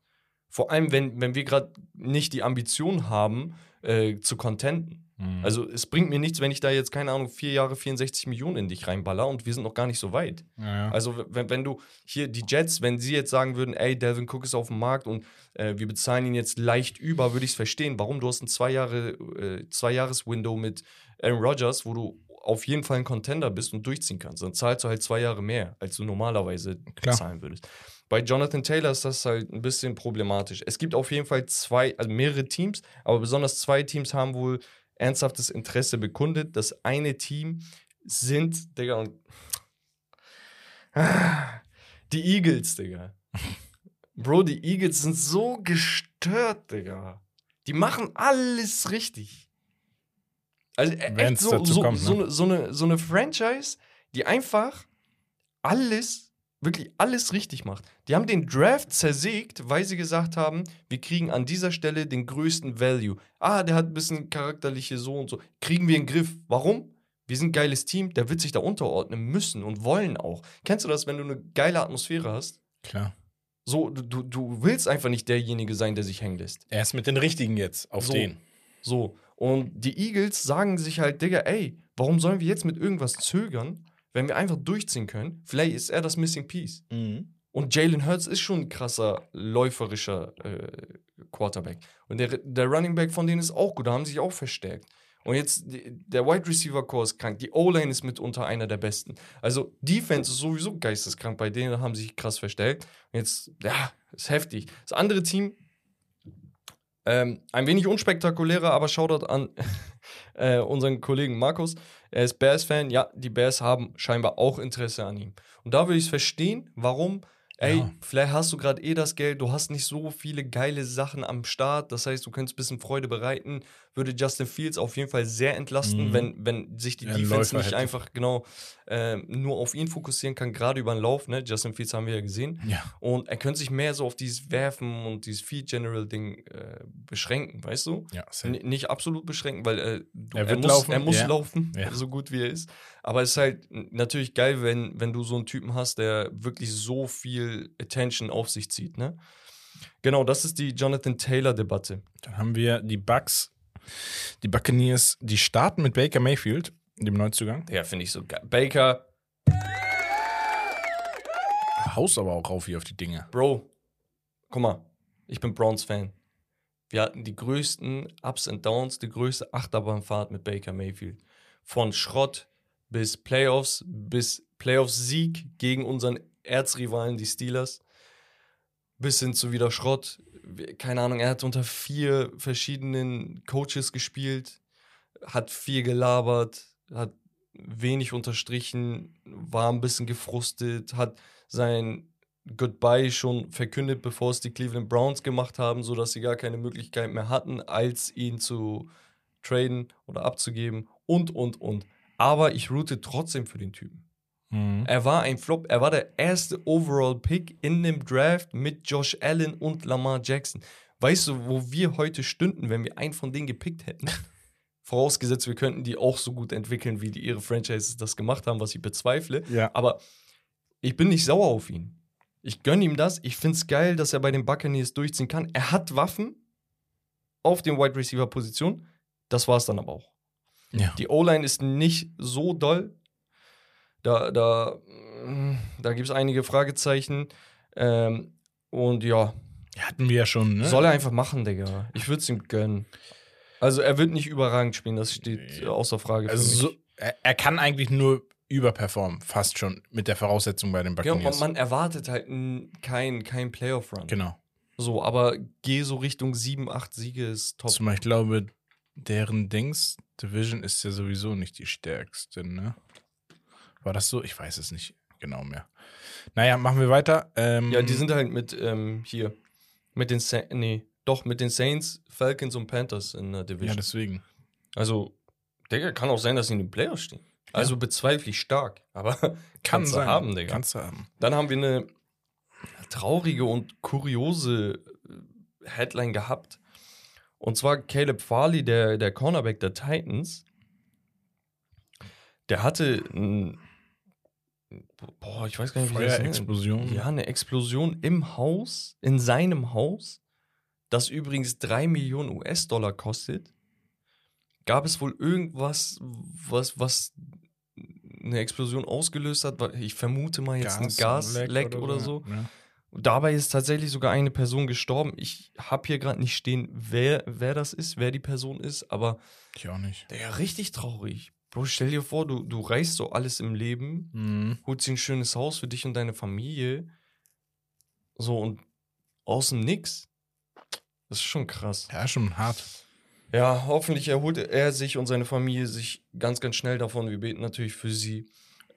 Vor allem, wenn, wenn wir gerade nicht die Ambition haben, äh, zu contenten. Mhm. Also es bringt mir nichts, wenn ich da jetzt, keine Ahnung, vier Jahre 64 Millionen in dich reinballer und wir sind noch gar nicht so weit. ja, ja. Also wenn, wenn du hier die Jets, wenn sie jetzt sagen würden, ey, Delvin Cook ist auf dem Markt und äh, wir bezahlen ihn jetzt leicht über, würde ich es verstehen. Warum? Du hast ein zwei Jahre, äh, zwei Jahres Window mit Aaron Rodgers, wo du auf jeden Fall ein Contender bist und durchziehen kannst. Dann zahlst du halt zwei Jahre mehr, als du normalerweise Klar. zahlen würdest. Bei Jonathan Taylor ist das halt ein bisschen problematisch. Es gibt auf jeden Fall zwei, also mehrere Teams, aber besonders zwei Teams haben wohl ernsthaftes Interesse bekundet. Das eine Team sind, Digga, und Ah, Die Eagles, Digga. [laughs] Bro, die Eagles sind so gestört, Digga. Die machen alles richtig. Also e- echt so, so, kommt, so, ne? ne, so, eine, so eine Franchise, die einfach alles, wirklich alles richtig macht. Die haben den Draft zersägt, weil sie gesagt haben, wir kriegen an dieser Stelle den größten Value. Ah, der hat ein bisschen charakterliche so und so. Kriegen wir in den Griff. Warum? wir sind ein geiles Team, der wird sich da unterordnen müssen und wollen auch. Kennst du das, wenn du eine geile Atmosphäre hast? Klar. So, du, du, du willst einfach nicht derjenige sein, der sich hängen lässt. Er ist mit den Richtigen jetzt auf So. den. So. Und die Eagles sagen sich halt, Digga, ey, warum sollen wir jetzt mit irgendwas zögern, wenn wir einfach durchziehen können? Vielleicht ist er das Missing Piece. Mhm. Und Jalen Hurts ist schon ein krasser, läuferischer äh, Quarterback. Und der, der Running Back von denen ist auch gut, da haben sie sich auch verstärkt. Und jetzt, der Wide Receiver Core ist krank, die O-Line ist mitunter einer der besten. Also, Defense ist sowieso geisteskrank, bei denen haben sie sich krass verstärkt. Und jetzt, ja, ist heftig. Das andere Team, ähm, ein wenig unspektakulärer, aber Shoutout an [laughs] äh, unseren Kollegen Markus. Er ist Bears-Fan. Ja, die Bears haben scheinbar auch Interesse an ihm. Und da würde ich es verstehen, warum. Ey, Ja. vielleicht hast du gerade eh das Geld, du hast nicht so viele geile Sachen am Start. Das heißt, du könntest ein bisschen Freude bereiten. Würde Justin Fields auf jeden Fall sehr entlasten, Mhm. wenn, wenn sich die Ja, Defense nicht hätte. einfach genau äh, nur auf ihn fokussieren kann, gerade über den Lauf. Ne? Justin Fields haben wir ja gesehen. Ja. Und er könnte sich mehr so auf dieses Werfen und dieses Field General Ding äh, beschränken, weißt du? Ja, nicht absolut beschränken, weil äh, du, Er er, wird muss, laufen, er muss ja. laufen, Ja. so gut wie er ist. Aber es ist halt natürlich geil, wenn, wenn du so einen Typen hast, der wirklich so viel Attention auf sich zieht. Ne? Genau, das ist die Jonathan Taylor-Debatte. Dann haben wir die Bucks, die Buccaneers, die starten mit Baker Mayfield, dem Neuzugang. Ja, finde ich so geil. Baker, Haust aber auch rauf hier auf die Dinge. Bro, guck mal, ich bin Browns-Fan. Wir hatten die größten Ups and Downs, die größte Achterbahnfahrt mit Baker Mayfield. Von Schrott bis Playoffs, bis Playoffs-Sieg gegen unseren Erzrivalen, die Steelers, bis hin zu wieder Schrott. Keine Ahnung, er hat unter vier verschiedenen Coaches gespielt, hat viel gelabert, hat wenig unterstrichen, war ein bisschen gefrustet, hat sein Goodbye schon verkündet, bevor es die Cleveland Browns gemacht haben, sodass sie gar keine Möglichkeit mehr hatten, als ihn zu traden oder abzugeben und, und, und. Aber ich route trotzdem für den Typen. Mhm. Er war ein Flop. Er war der erste Overall-Pick in dem Draft mit Josh Allen und Lamar Jackson. Weißt du, wo wir heute stünden, wenn wir einen von denen gepickt hätten? [laughs] Vorausgesetzt, wir könnten die auch so gut entwickeln, wie die ihre Franchises das gemacht haben, was ich bezweifle. Ja. Aber ich bin nicht sauer auf ihn. Ich gönne ihm das. Ich finde es geil, dass er bei den Buccaneers durchziehen kann. Er hat Waffen auf den Wide Receiver Position. Das war es dann aber auch. ja. Die O-Line ist nicht so doll. Da, da, da gibt es einige Fragezeichen. Ähm, und ja, Hatten wir ja schon, ne? soll er einfach machen, Digga. Ich würde es ihm gönnen. Also er wird nicht überragend spielen, das steht außer Frage. für also mich. so, er, er kann eigentlich nur überperformen, fast schon mit der Voraussetzung bei den ja, und Buccaneers. man, erwartet halt n- kein, kein Playoff-Run. genau. So, aber geh so Richtung 7, 8 Siege ist top. Zumal ich glaube, deren Dings, Division ist ja sowieso nicht die stärkste, ne? War das so? Ich weiß es nicht genau mehr. Naja, machen wir weiter. Ähm, Ja, die sind halt mit ähm, hier, mit den Sa nee, doch, mit den Saints, Falcons und Panthers in der Division. Ja, deswegen. Also, Digga, kann auch sein, dass sie in den Playoffs stehen. Also bezweifle ich stark. Aber [laughs] Kann kannst du sein. haben, Digga. Kannst du haben. Dann haben wir eine traurige und kuriose äh, Headline gehabt. Und zwar Caleb Farley, der, der Cornerback der Titans. Der hatte ein, boah, ich weiß gar nicht, wie das nennt. Feuerexplosion. Ja, eine Explosion im Haus, in seinem Haus, das übrigens 3 Millionen US-Dollar kostet. Gab es wohl irgendwas, was, was eine Explosion ausgelöst hat? Ich vermute mal jetzt ein Gasleck oder, so. Ja. Dabei ist tatsächlich sogar eine Person gestorben. Ich habe hier gerade nicht stehen, wer, wer das ist, wer die Person ist, aber Ich auch nicht. der ja richtig traurig. Bro, stell dir vor, du, du reichst so alles im Leben, Mhm. holst dir ein schönes Haus für dich und deine Familie. So und außen nix. Das ist schon krass. Ja, schon hart. Ja, hoffentlich erholt er sich und seine Familie sich ganz, ganz schnell davon. Wir beten natürlich für sie.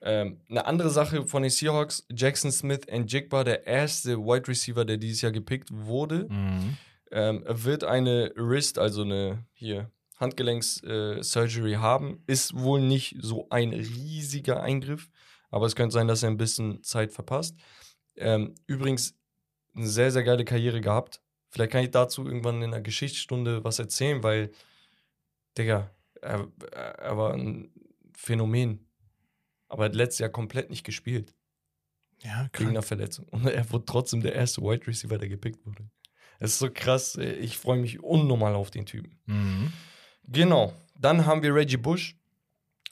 Ähm, eine andere Sache von den Seahawks: Jackson Smith and Jigba, der erste Wide Receiver, der dieses Jahr gepickt wurde, Mhm. ähm, wird eine Wrist, also eine hier Handgelenks-Surgery haben. Ist wohl nicht so ein riesiger Eingriff, aber es könnte sein, dass er ein bisschen Zeit verpasst. Ähm, übrigens, eine sehr, sehr geile Karriere gehabt. Vielleicht kann ich dazu irgendwann in einer Geschichtsstunde was erzählen, weil, Digga, er, er war ein Phänomen. Aber er hat letztes Jahr komplett nicht gespielt. Ja, Wegen einer Verletzung. Und er wurde trotzdem der erste Wide Receiver, der gepickt wurde. Es ist so krass. Ich freue mich unnormal auf den Typen. Mhm. Genau. Dann haben wir Reggie Bush.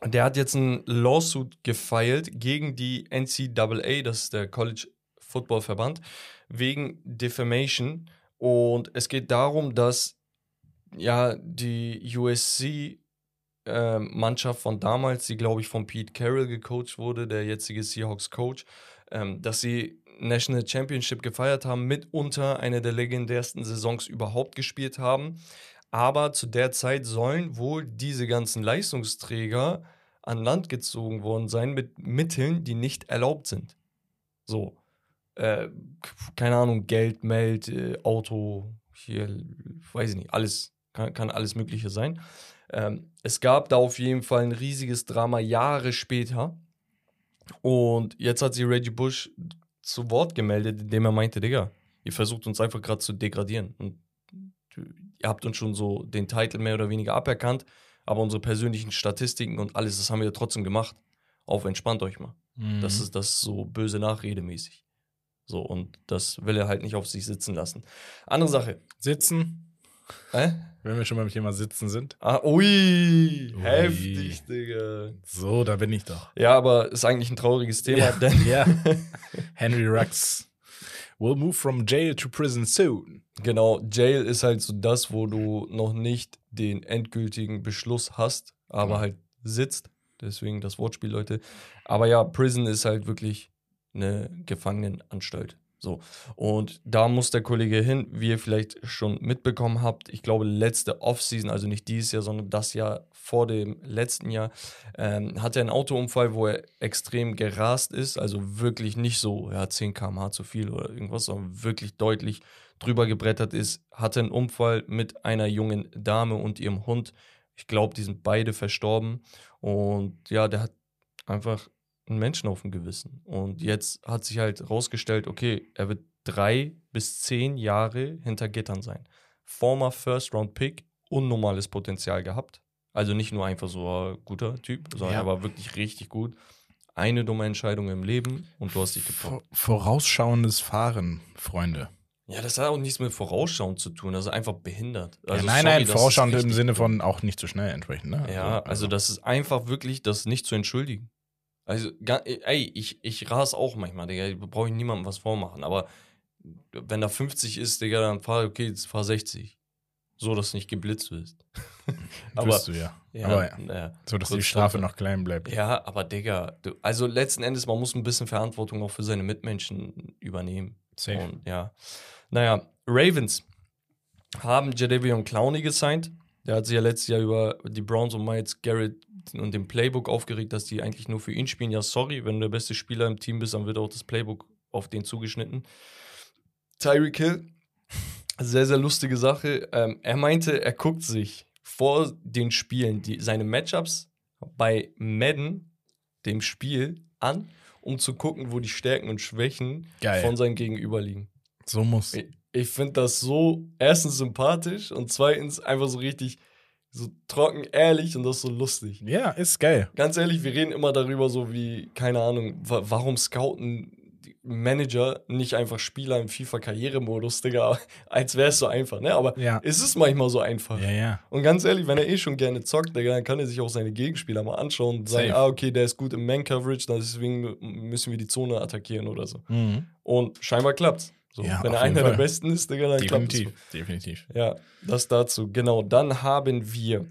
Der hat jetzt ein Lawsuit gefeilt gegen die NCAA, das ist der College Football Verband, wegen Defamation. Und es geht darum, dass ja die USC äh, Mannschaft von damals, die glaube ich von Pete Carroll gecoacht wurde, der jetzige Seahawks Coach, ähm, dass sie National Championship gefeiert haben, mitunter eine der legendärsten Saisons überhaupt gespielt haben. Aber zu der Zeit sollen wohl diese ganzen Leistungsträger an Land gezogen worden sein mit Mitteln, die nicht erlaubt sind. So, äh, keine Ahnung, Geld, Meld, äh, Auto, hier, weiß ich nicht, alles, kann, kann alles Mögliche sein. Ähm, es gab da auf jeden Fall ein riesiges Drama Jahre später. Und jetzt hat sich Reggie Bush zu Wort gemeldet, indem er meinte, Digga, ihr versucht uns einfach gerade zu degradieren. Und ihr habt uns schon so den Titel mehr oder weniger aberkannt, aber unsere persönlichen Statistiken und alles, das haben wir trotzdem gemacht. Auf entspannt euch mal. Mhm. Das ist das ist so böse Nachredemäßig. So, und das will er halt nicht auf sich sitzen lassen. Andere Sache. Sitzen, Hä? wenn wir schon beim Thema Sitzen sind. Ah, ui, Ui. heftig, Digga. So, da bin ich doch. Ja, aber ist eigentlich ein trauriges Thema, Ja. denn Ja. [laughs] Henry Rux will move from jail to prison soon. Genau, Jail ist halt so das, wo du noch nicht den endgültigen Beschluss hast, aber Mhm. halt sitzt. Deswegen das Wortspiel, Leute. Aber ja, Prison ist halt wirklich eine Gefangenenanstalt. So. Und da muss der Kollege hin, wie ihr vielleicht schon mitbekommen habt. Ich glaube, letzte Offseason, also nicht dieses Jahr, sondern das Jahr vor dem letzten Jahr, ähm, hatte er einen Autounfall, wo er extrem gerast ist. Also wirklich nicht so, ja, 10 km/h zu viel oder irgendwas, sondern wirklich deutlich drüber gebrettert ist. Hatte einen Unfall mit einer jungen Dame und ihrem Hund. Ich glaube, die sind beide verstorben. Und ja, der hat einfach einen Menschen auf dem Gewissen. Und jetzt hat sich halt rausgestellt, okay, er wird drei bis zehn Jahre hinter Gittern sein. Former First-Round-Pick, unnormales Potenzial gehabt. Also nicht nur einfach so ein guter Typ, sondern Ja. er war wirklich richtig gut. Eine dumme Entscheidung im Leben und du hast dich getroffen. Vor vorausschauendes Fahren, Freunde. Ja, das hat auch nichts mit Vorausschauend zu tun. Das ist einfach behindert. Also, ja, nein, sorry, nein, vorausschauend im Sinne von auch nicht zu schnell entsprechend. Ne? Ja, also das ist einfach wirklich das nicht zu entschuldigen. Also, ey, ich, ich ras auch manchmal, Digga. Brauche ich niemandem was vormachen. Aber wenn da 50 ist, Digga, dann fahr, okay, jetzt fahr 60. So, dass du nicht geblitzt wirst. [laughs] aber, Wirst du ja. ja, aber ja, ja. so, dass die Strafe noch klein bleibt. Ja, aber Digga, du, also letzten Endes, man muss ein bisschen Verantwortung auch für seine Mitmenschen übernehmen. Safe. Und ja, naja, Ravens haben Jadavion Clowney gesigned. Der hat sich ja letztes Jahr über die Browns und Miles Garrett und dem Playbook aufgeregt, dass die eigentlich nur für ihn spielen. Ja, sorry, wenn du der beste Spieler im Team bist, dann wird auch das Playbook auf den zugeschnitten. Tyreek Hill, sehr, sehr lustige Sache. Ähm, er meinte, er guckt sich vor den Spielen die, seine Matchups bei Madden, dem Spiel, an, um zu gucken, wo die Stärken und Schwächen Geil. von seinem Gegenüber liegen. So muss. Ich, finde das so erstens sympathisch und zweitens einfach so richtig so trocken ehrlich und das ist so lustig. Ja, ist geil. Ganz ehrlich, wir reden immer darüber, so wie, keine Ahnung, wa warum scouten Manager nicht einfach Spieler im FIFA-Karrieremodus, Digga, [laughs] als wäre es so einfach, ne? Aber Ja. es ist manchmal so einfach. Ja, ja. Und ganz ehrlich, wenn er eh schon gerne zockt, Digga, dann kann er sich auch seine Gegenspieler mal anschauen und sagen, Safe. ah, okay, der ist gut im Man-Coverage, deswegen müssen wir die Zone attackieren oder so. Mhm. Und scheinbar klappt's. So, Ja, wenn er einer der Fall. Besten ist, Digga, dann klappt es. Definitiv. Definitiv. Ja, das dazu. Genau. Dann haben wir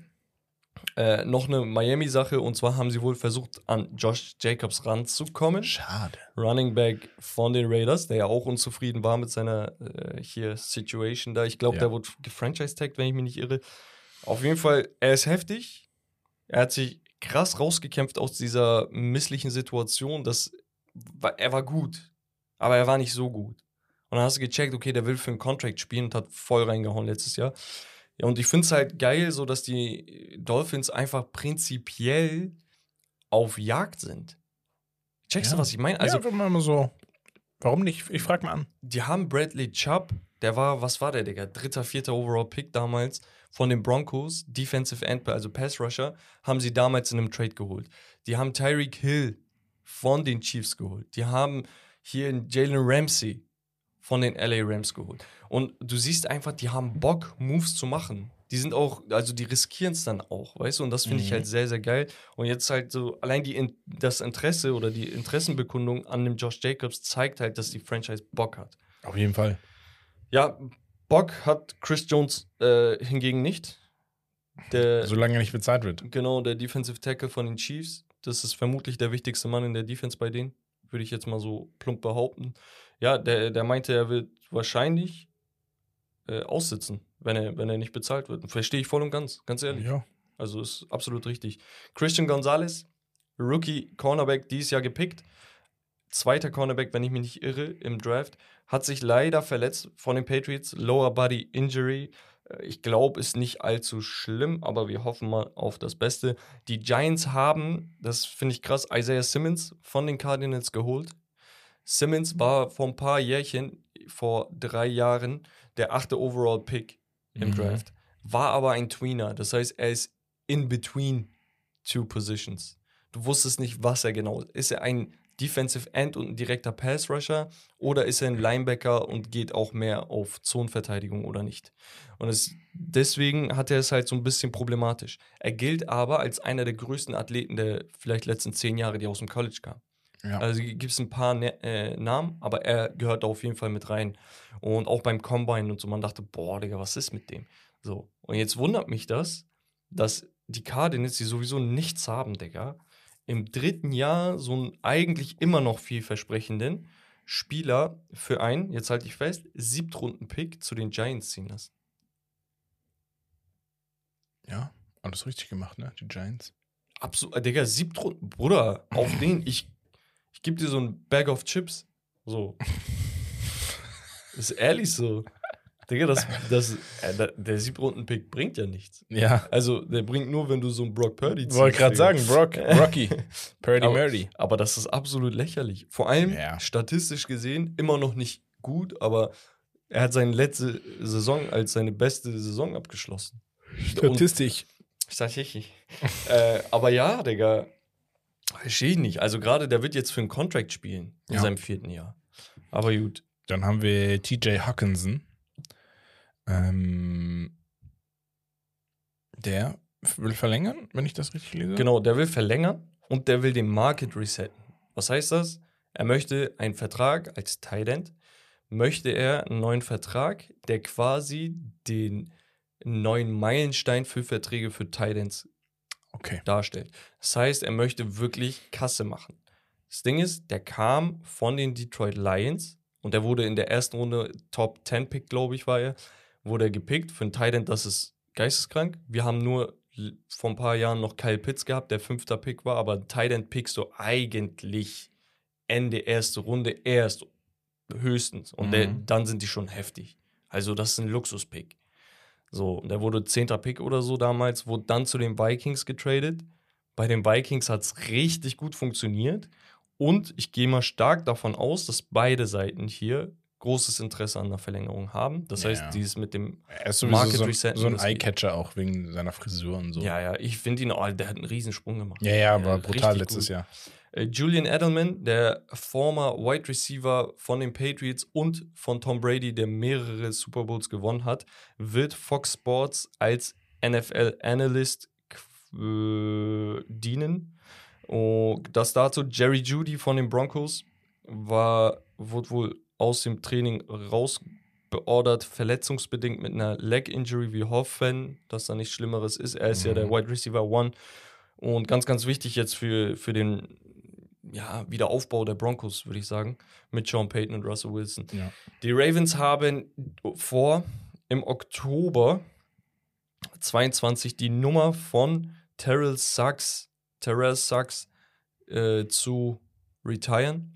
äh, noch eine Miami-Sache und zwar haben sie wohl versucht, an Josh Jacobs ranzukommen. Schade. Running Back von den Raiders, der ja auch unzufrieden war mit seiner äh, hier Situation da. Ich glaube, Ja. der wurde gefranchise-tagged, wenn ich mich nicht irre. Auf jeden Fall, er ist heftig. Er hat sich krass rausgekämpft aus dieser misslichen Situation. Das, er war gut, aber er war nicht so gut. Und dann hast du gecheckt, okay, der will für einen Contract spielen und hat voll reingehauen letztes Jahr. Ja, und ich finde es halt geil, so dass die Dolphins einfach prinzipiell auf Jagd sind. Checkst Ja. du, was ich meine? Also, ja, mal so. Warum nicht? Ich frag mal an. die haben Bradley Chubb, der war, was war der, Digga? Dritter, vierter Overall Pick damals, von den Broncos, Defensive End, also Pass Rusher, haben sie damals in einem Trade geholt. Die haben Tyreek Hill von den Chiefs geholt. Die haben hier Jalen Ramsey von den LA Rams geholt. Und du siehst einfach, die haben Bock, Moves zu machen. Die sind auch, also die riskieren es dann auch, weißt du? Und das finde mhm. ich halt sehr, sehr geil. Und jetzt halt so, allein die, das Interesse oder die Interessenbekundung an dem Josh Jacobs zeigt halt, dass die Franchise Bock hat. Auf jeden Fall. Ja, Bock hat Chris Jones äh, hingegen nicht. Der, Solange er nicht bezahlt wird. Genau, der Defensive Tackle von den Chiefs. Das ist vermutlich der wichtigste Mann in der Defense bei denen, würde ich jetzt mal so plump behaupten. Ja, der, der meinte, er wird wahrscheinlich äh, aussitzen, wenn er, wenn er nicht bezahlt wird. Verstehe ich voll und ganz, ganz ehrlich. Ja. Also ist absolut richtig. Christian Gonzalez, Rookie Cornerback, dieses Jahr gepickt. Zweiter Cornerback, wenn ich mich nicht irre, im Draft. Hat sich leider verletzt von den Patriots. Lower Body Injury. Äh, ich glaube, ist nicht allzu schlimm, aber wir hoffen mal auf das Beste. Die Giants haben, das finde ich krass, Isaiah Simmons von den Cardinals geholt. Simmons war vor ein paar Jährchen, vor drei Jahren, der achte Overall-Pick im mhm. Draft. War aber ein Tweener. Das heißt, er ist in between two positions. Du wusstest nicht, was er genau ist. Ist er ein Defensive End und ein direkter Pass Rusher oder ist er ein Linebacker und geht auch mehr auf Zonenverteidigung oder nicht? Und es, deswegen hat er es halt so ein bisschen problematisch. Er gilt aber als einer der größten Athleten der vielleicht letzten zehn Jahre, die aus dem College kamen. Ja. Also gibt es ein paar ne äh, Namen, aber er gehört da auf jeden Fall mit rein. Und auch beim Combine und so, man dachte, boah, Digga, was ist mit dem? So. Und jetzt wundert mich das, dass die Cardinals, die sowieso nichts haben, Digga, im dritten Jahr so einen eigentlich immer noch vielversprechenden Spieler für einen, jetzt halte ich fest, Siebtrunden-Pick zu den Giants ziehen lassen. Ja, alles richtig gemacht, ne? Die Giants. Absolut, Digga, Siebtrunden, Bruder, auf [clears throat] den, ich ich gebe dir so ein Bag of Chips. So. ist ehrlich so. Digga, das, das, äh, der Siebrunden-Pick bringt ja nichts. Ja. Also, der bringt nur, wenn du so einen Brock Purdy ziehst. Wollte gerade sagen, Brock, [laughs] Rocky, Purdy aber, Murdy. Aber das ist absolut lächerlich. Vor allem, ja. statistisch gesehen, immer noch nicht gut, aber er hat seine letzte Saison als seine beste Saison abgeschlossen. Statistisch. Statistisch. äh, aber ja, Digga, Verstehe ich nicht. Also gerade der wird jetzt für einen Contract spielen in ja. seinem vierten Jahr. Aber gut. Dann haben wir TJ Hawkinson. Ähm, der will verlängern, wenn ich das richtig lese. Genau, der will verlängern und der will den Market resetten. Was heißt das? Er möchte einen Vertrag als Tight End, möchte er einen neuen Vertrag, der quasi den neuen Meilenstein für Verträge für Tight Ends okay. darstellt. Das heißt, er möchte wirklich Kasse machen. Das Ding ist, der kam von den Detroit Lions und der wurde in der ersten Runde Top 10 Pick, glaube ich, war er, wurde er gepickt für einen Titan, das ist geisteskrank. Wir haben nur vor ein paar Jahren noch Kyle Pitts gehabt, der fünfter Pick war, aber Titan pickst du eigentlich Ende erste Runde erst höchstens und mhm. der, dann sind die schon heftig. Also das ist ein Luxuspick. So, und der wurde zehnter Pick oder so damals, wurde dann zu den Vikings getradet. Bei den Vikings hat es richtig gut funktioniert. Und ich gehe mal stark davon aus, dass beide Seiten hier großes Interesse an der Verlängerung haben. Das ja, heißt, dieses mit dem er ist Market so, Reset. So ein Eyecatcher auch wegen seiner Frisur und so. Ja, ja, ich finde ihn, oh, der hat einen Riesensprung gemacht. Ja, ja, war brutal letztes gut. Jahr. Äh, Julian Edelman, der former Wide Receiver von den Patriots und von Tom Brady, der mehrere Super Bowls gewonnen hat, wird Fox Sports als NFL Analyst äh, dienen. Und das dazu Jerry Judy von den Broncos war, wurde wohl aus dem Training rausbeordert, verletzungsbedingt mit einer Leg Injury. Wir hoffen, dass da nichts Schlimmeres ist. Er ist mhm. ja der mhm. Wide Receiver One. Und ganz, ganz wichtig jetzt für, für den ja, Wiederaufbau der Broncos, würde ich sagen, mit Sean Payton und Russell Wilson. Ja. Die Ravens haben vor, im Oktober 22 die Nummer von Terrell Sachs, Terrell Sachs äh, zu retiren.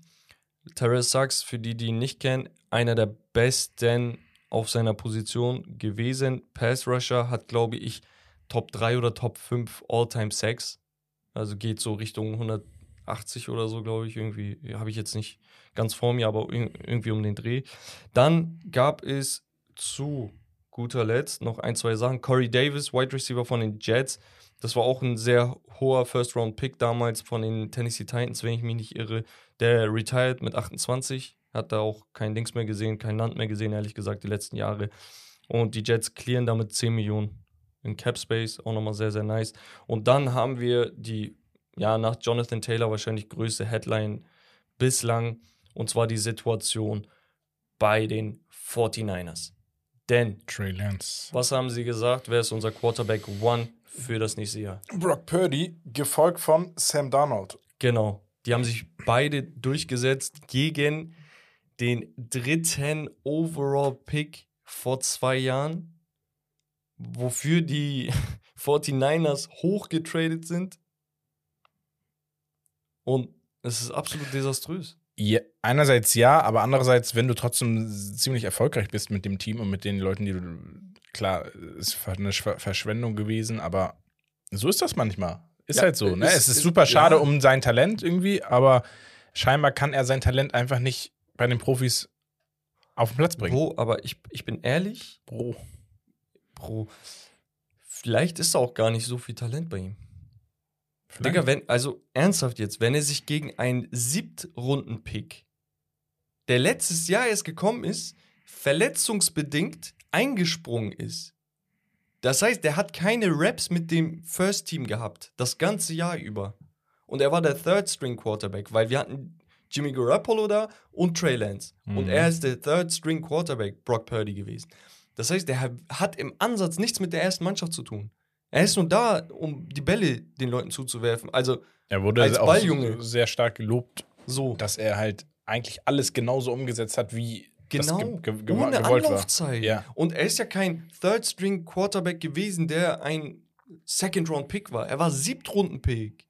Terrell Sachs, für die, die ihn nicht kennen, einer der besten auf seiner Position gewesen. Pass Rusher hat, glaube ich, Top 3 oder Top 5 All-Time Sacks. Also geht so Richtung 100 80 oder so, glaube ich, irgendwie, habe ich jetzt nicht ganz vor mir, aber irgendwie um den Dreh. Dann gab es zu guter Letzt noch ein, zwei Sachen. Corey Davis, Wide Receiver von den Jets. Das war auch ein sehr hoher First-Round-Pick damals von den Tennessee Titans, wenn ich mich nicht irre. Der retired mit 28, hat da auch kein Dings mehr gesehen, kein Land mehr gesehen, ehrlich gesagt, die letzten Jahre. Und die Jets clearen damit 10 Millionen in Cap Space, auch nochmal sehr, sehr nice. Und dann haben wir die, ja, nach Jonathan Taylor wahrscheinlich größte Headline bislang, und zwar die Situation bei den 49ers. Denn, Trey Lance. was haben sie gesagt? Wer ist unser Quarterback One für das nächste Jahr? Brock Purdy, gefolgt von Sam Darnold. Genau. Die haben sich beide durchgesetzt gegen den dritten Overall-Pick vor zwei Jahren, wofür die [laughs] 49ers hochgetradet sind. Und es ist absolut desaströs. Ja, einerseits ja, aber andererseits, wenn du trotzdem ziemlich erfolgreich bist mit dem Team und mit den Leuten, die du. Klar, ist eine Schw- Verschwendung gewesen, aber so ist das manchmal. Ist Ja, halt so, ne? ist- es ist ist- super schade ja. um sein Talent irgendwie, aber scheinbar kann er sein Talent einfach nicht bei den Profis auf den Platz bringen. Bro, aber ich, ich bin ehrlich, Bro. Bro, vielleicht ist da auch gar nicht so viel Talent bei ihm. Vielleicht. Digga, wenn, also ernsthaft jetzt, wenn er sich gegen einen Siebtrunden-Pick, der letztes Jahr erst gekommen ist, verletzungsbedingt eingesprungen ist. Das heißt, der hat keine Raps mit dem First Team gehabt, das ganze Jahr über. Und er war der Third String Quarterback, weil wir hatten Jimmy Garoppolo da und Trey Lance. Und Mhm. er ist der Third String Quarterback, Brock Purdy gewesen. Das heißt, der hat im Ansatz nichts mit der ersten Mannschaft zu tun. Er ist nur da, um die Bälle den Leuten zuzuwerfen. Also Er wurde Als auch Balljunge. sehr stark gelobt, so. dass er halt eigentlich alles genauso umgesetzt hat, wie Genau, das ge ge ohne gewollt war. Anlaufzeit. Ja. Und er ist ja kein Third-String-Quarterback gewesen, der ein Second-Round-Pick war. Er war Siebtrunden-Pick.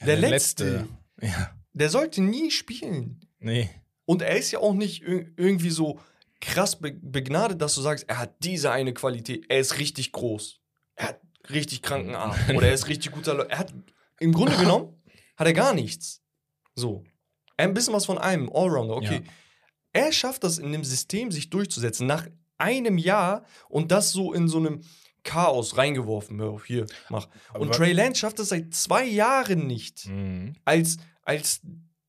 Ja, der, letzte. Ja, Der sollte nie spielen. nee. Und er ist ja auch nicht ir- irgendwie so krass be begnadet, dass du sagst, er hat diese eine Qualität. Er ist richtig groß. Er hat richtig kranken Arm. [laughs] Oder er ist richtig guter Le Er hat im Grunde [laughs] genommen hat er gar nichts. So. Ein bisschen was von einem, Allrounder, okay. Ja. Er schafft das in dem System, sich durchzusetzen. Nach einem Jahr und das so in so einem Chaos reingeworfen. Hör auf, hier, mach. Aber Und Trey Lance schafft das seit zwei Jahren nicht Mhm. als, als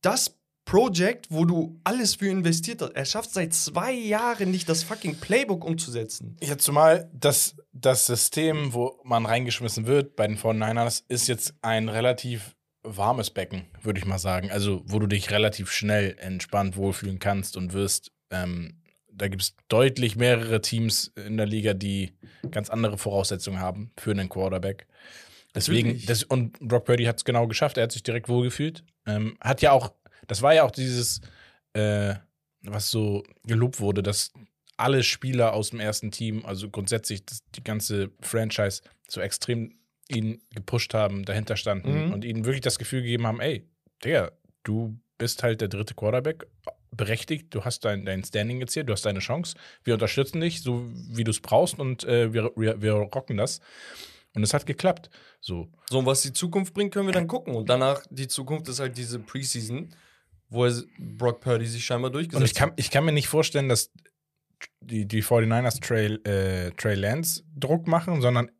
das Project, wo du alles für investiert hast. Er schafft seit zwei Jahren nicht, das fucking Playbook umzusetzen. Ja, zumal das, das System, wo man reingeschmissen wird bei den 49ers, ist jetzt ein relativ warmes Becken, würde ich mal sagen. Also, wo du dich relativ schnell entspannt wohlfühlen kannst und wirst. Ähm, da gibt es deutlich mehrere Teams in der Liga, die ganz andere Voraussetzungen haben für einen Quarterback. Deswegen, das, und Brock Purdy hat es genau geschafft, er hat sich direkt wohlgefühlt. Ähm, hat ja auch, das war ja auch dieses, äh, was so gelobt wurde, dass alle Spieler aus dem ersten Team, also grundsätzlich das, die ganze Franchise, so extrem ihn gepusht haben, dahinter standen Mhm. und ihnen wirklich das Gefühl gegeben haben, ey, Digga, du bist halt der dritte Quarterback, berechtigt, du hast dein, dein Standing jetzt hier, du hast deine Chance, wir unterstützen dich, so wie du es brauchst und äh, wir, wir, wir rocken das. Und es hat geklappt. So. So, und was die Zukunft bringt, können wir dann gucken. Und danach, die Zukunft ist halt diese Preseason, wo er, Brock Purdy sich scheinbar durchgesetzt Und ich kann, ich kann mir nicht vorstellen, dass die, die 49ers Trey, äh, Trey Lance Druck machen, sondern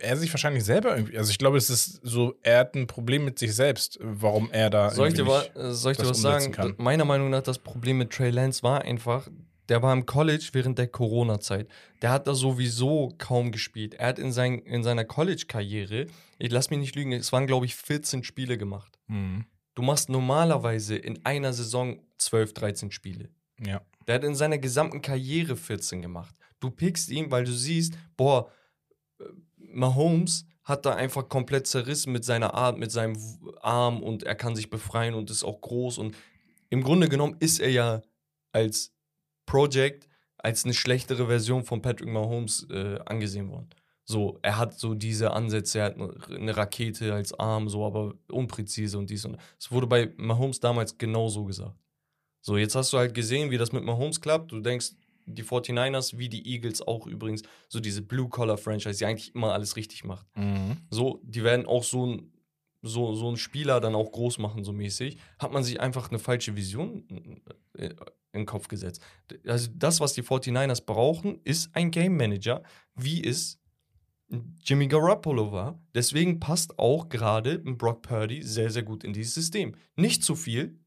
er sich wahrscheinlich selber irgendwie. Also ich glaube, es ist so, er hat ein Problem mit sich selbst, warum er da. Soll ich dir, wa äh, soll ich dir was sagen? kann. Meiner Meinung nach, das Problem mit Trey Lance war einfach, der war im College während der Corona-Zeit. Der hat da sowieso kaum gespielt. Er hat in, sein, in seiner College-Karriere, ich lass mich nicht lügen, es waren, glaube ich, 14 Spiele gemacht. Mhm. Du machst normalerweise in einer Saison 12, 13 Spiele. Ja. Der hat in seiner gesamten Karriere 14 gemacht. Du pickst ihn, weil du siehst, boah, äh, Mahomes hat da einfach komplett zerrissen mit seiner Art, mit seinem Arm und er kann sich befreien und ist auch groß. Und im Grunde genommen ist er ja als Project, als eine schlechtere Version von Patrick Mahomes äh, angesehen worden. So, er hat so diese Ansätze, er hat eine- Rakete als Arm, so, aber unpräzise und dies und das. Es wurde bei Mahomes damals genauso gesagt. So, jetzt hast du halt gesehen, wie das mit Mahomes klappt. Du denkst, die 49ers, wie die Eagles auch übrigens, so diese Blue-Collar-Franchise, die eigentlich immer alles richtig macht. Mhm. So, die werden auch so ein so, so einen Spieler dann auch groß machen, so mäßig. Hat man sich einfach eine falsche Vision äh, in den Kopf gesetzt. Also das, was die 49ers brauchen, ist ein Game Manager, wie es Jimmy Garoppolo war. Deswegen passt auch gerade Brock Purdy sehr, sehr gut in dieses System. Nicht zu viel.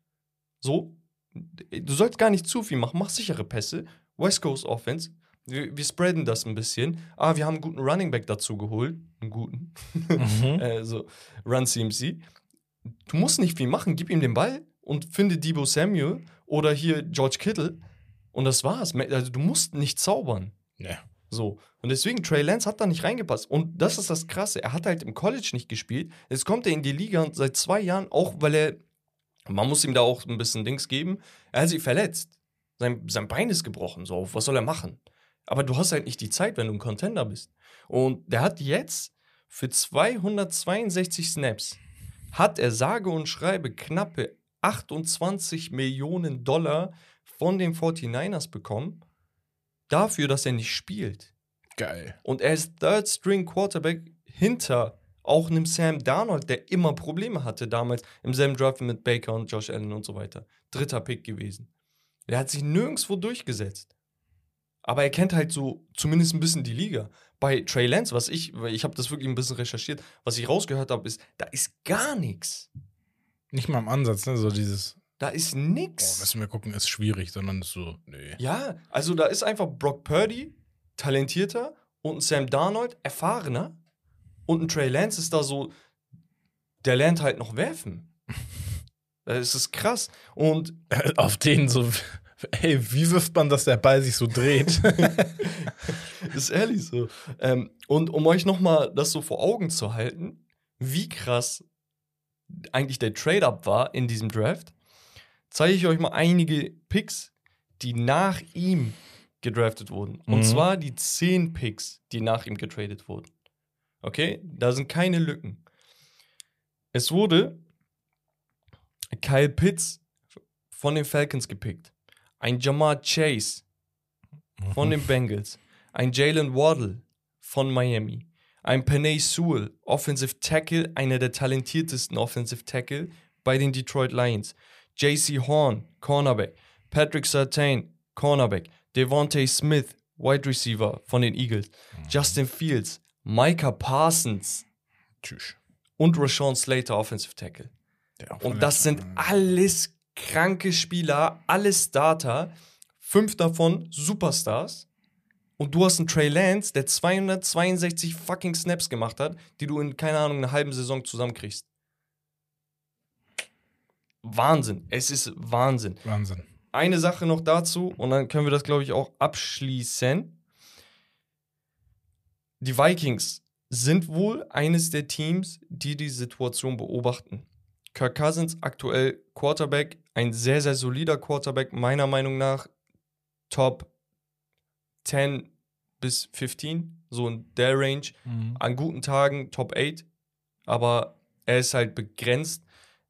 So, du sollst gar nicht zu viel machen. Mach sichere Pässe. West Coast Offense. Wir, wir spreaden das ein bisschen. Ah, wir haben einen guten Running Back dazu geholt. Einen guten. Mhm. [laughs] also Run CMC. Du musst nicht viel machen. Gib ihm den Ball und finde Debo Samuel oder hier George Kittle. Und das war's. Also du musst nicht zaubern. Ja. So. Und deswegen, Trey Lance hat da nicht reingepasst. Und das ist das Krasse. Er hat halt im College nicht gespielt. Jetzt kommt er in die Liga und seit zwei Jahren, auch weil er, man muss ihm da auch ein bisschen Dings geben, er hat sich verletzt. Sein, sein Bein ist gebrochen. So, was soll er machen? Aber du hast halt nicht die Zeit, wenn du ein Contender bist. Und der hat jetzt für 262 Snaps, hat er sage und schreibe knappe 28 Millionen Dollar von den 49ers bekommen dafür, dass er nicht spielt. Geil. Und er ist Third String Quarterback hinter auch einem Sam Darnold, der immer Probleme hatte damals im selben Draft mit Baker und Josh Allen und so weiter. Dritter Pick gewesen. Er hat sich nirgendwo durchgesetzt. Aber er kennt halt so zumindest ein bisschen die Liga. Bei Trey Lance, was ich, weil ich habe das wirklich ein bisschen recherchiert, was ich rausgehört habe, ist, da ist gar nichts. Nicht mal im Ansatz, ne? So dieses, Da ist oh, nix. müssen wir gucken, ist schwierig, sondern so, nö. Ja, also da ist einfach Brock Purdy, talentierter, und ein Sam Darnold, erfahrener. Und ein Trey Lance ist da so, der lernt halt noch werfen. [laughs] Das ist krass. Und [laughs] Auf den so, ey, wie wirft man, dass der Ball sich so dreht? [laughs] ist ehrlich so. Ähm, und um euch nochmal das so vor Augen zu halten, wie krass eigentlich der Trade-Up war in diesem Draft, zeige ich euch mal einige Picks, die nach ihm gedraftet wurden. Und Mhm. zwar die 10 Picks, die nach ihm getradet wurden. Okay? Da sind keine Lücken. Es wurde Kyle Pitts von den Falcons gepickt. Ein Jamar Chase von den Bengals. Ein Jalen Waddle von Miami. Ein Panay Sewell, Offensive Tackle, einer der talentiertesten Offensive Tackle bei den Detroit Lions. JC Horn, Cornerback. Patrick Sartain, Cornerback. Devontae Smith, Wide Receiver von den Eagles. Justin Fields, Micah Parsons Tschüss. und Rashawn Slater, Offensive Tackle. Und das sind alles kranke Spieler, alles Starter. Fünf davon Superstars. Und du hast einen Trey Lance, der 262 fucking Snaps gemacht hat, die du in, keine Ahnung, einer halben Saison zusammenkriegst. Wahnsinn. Es ist Wahnsinn. Wahnsinn. Eine Sache noch dazu und dann können wir das, glaube ich, auch abschließen. Die Vikings sind wohl eines der Teams, die die Situation beobachten. Kirk Cousins aktuell Quarterback, ein sehr, sehr solider Quarterback, meiner Meinung nach Top 10 bis 15, so in der Range. An guten Tagen Top 8, aber er ist halt begrenzt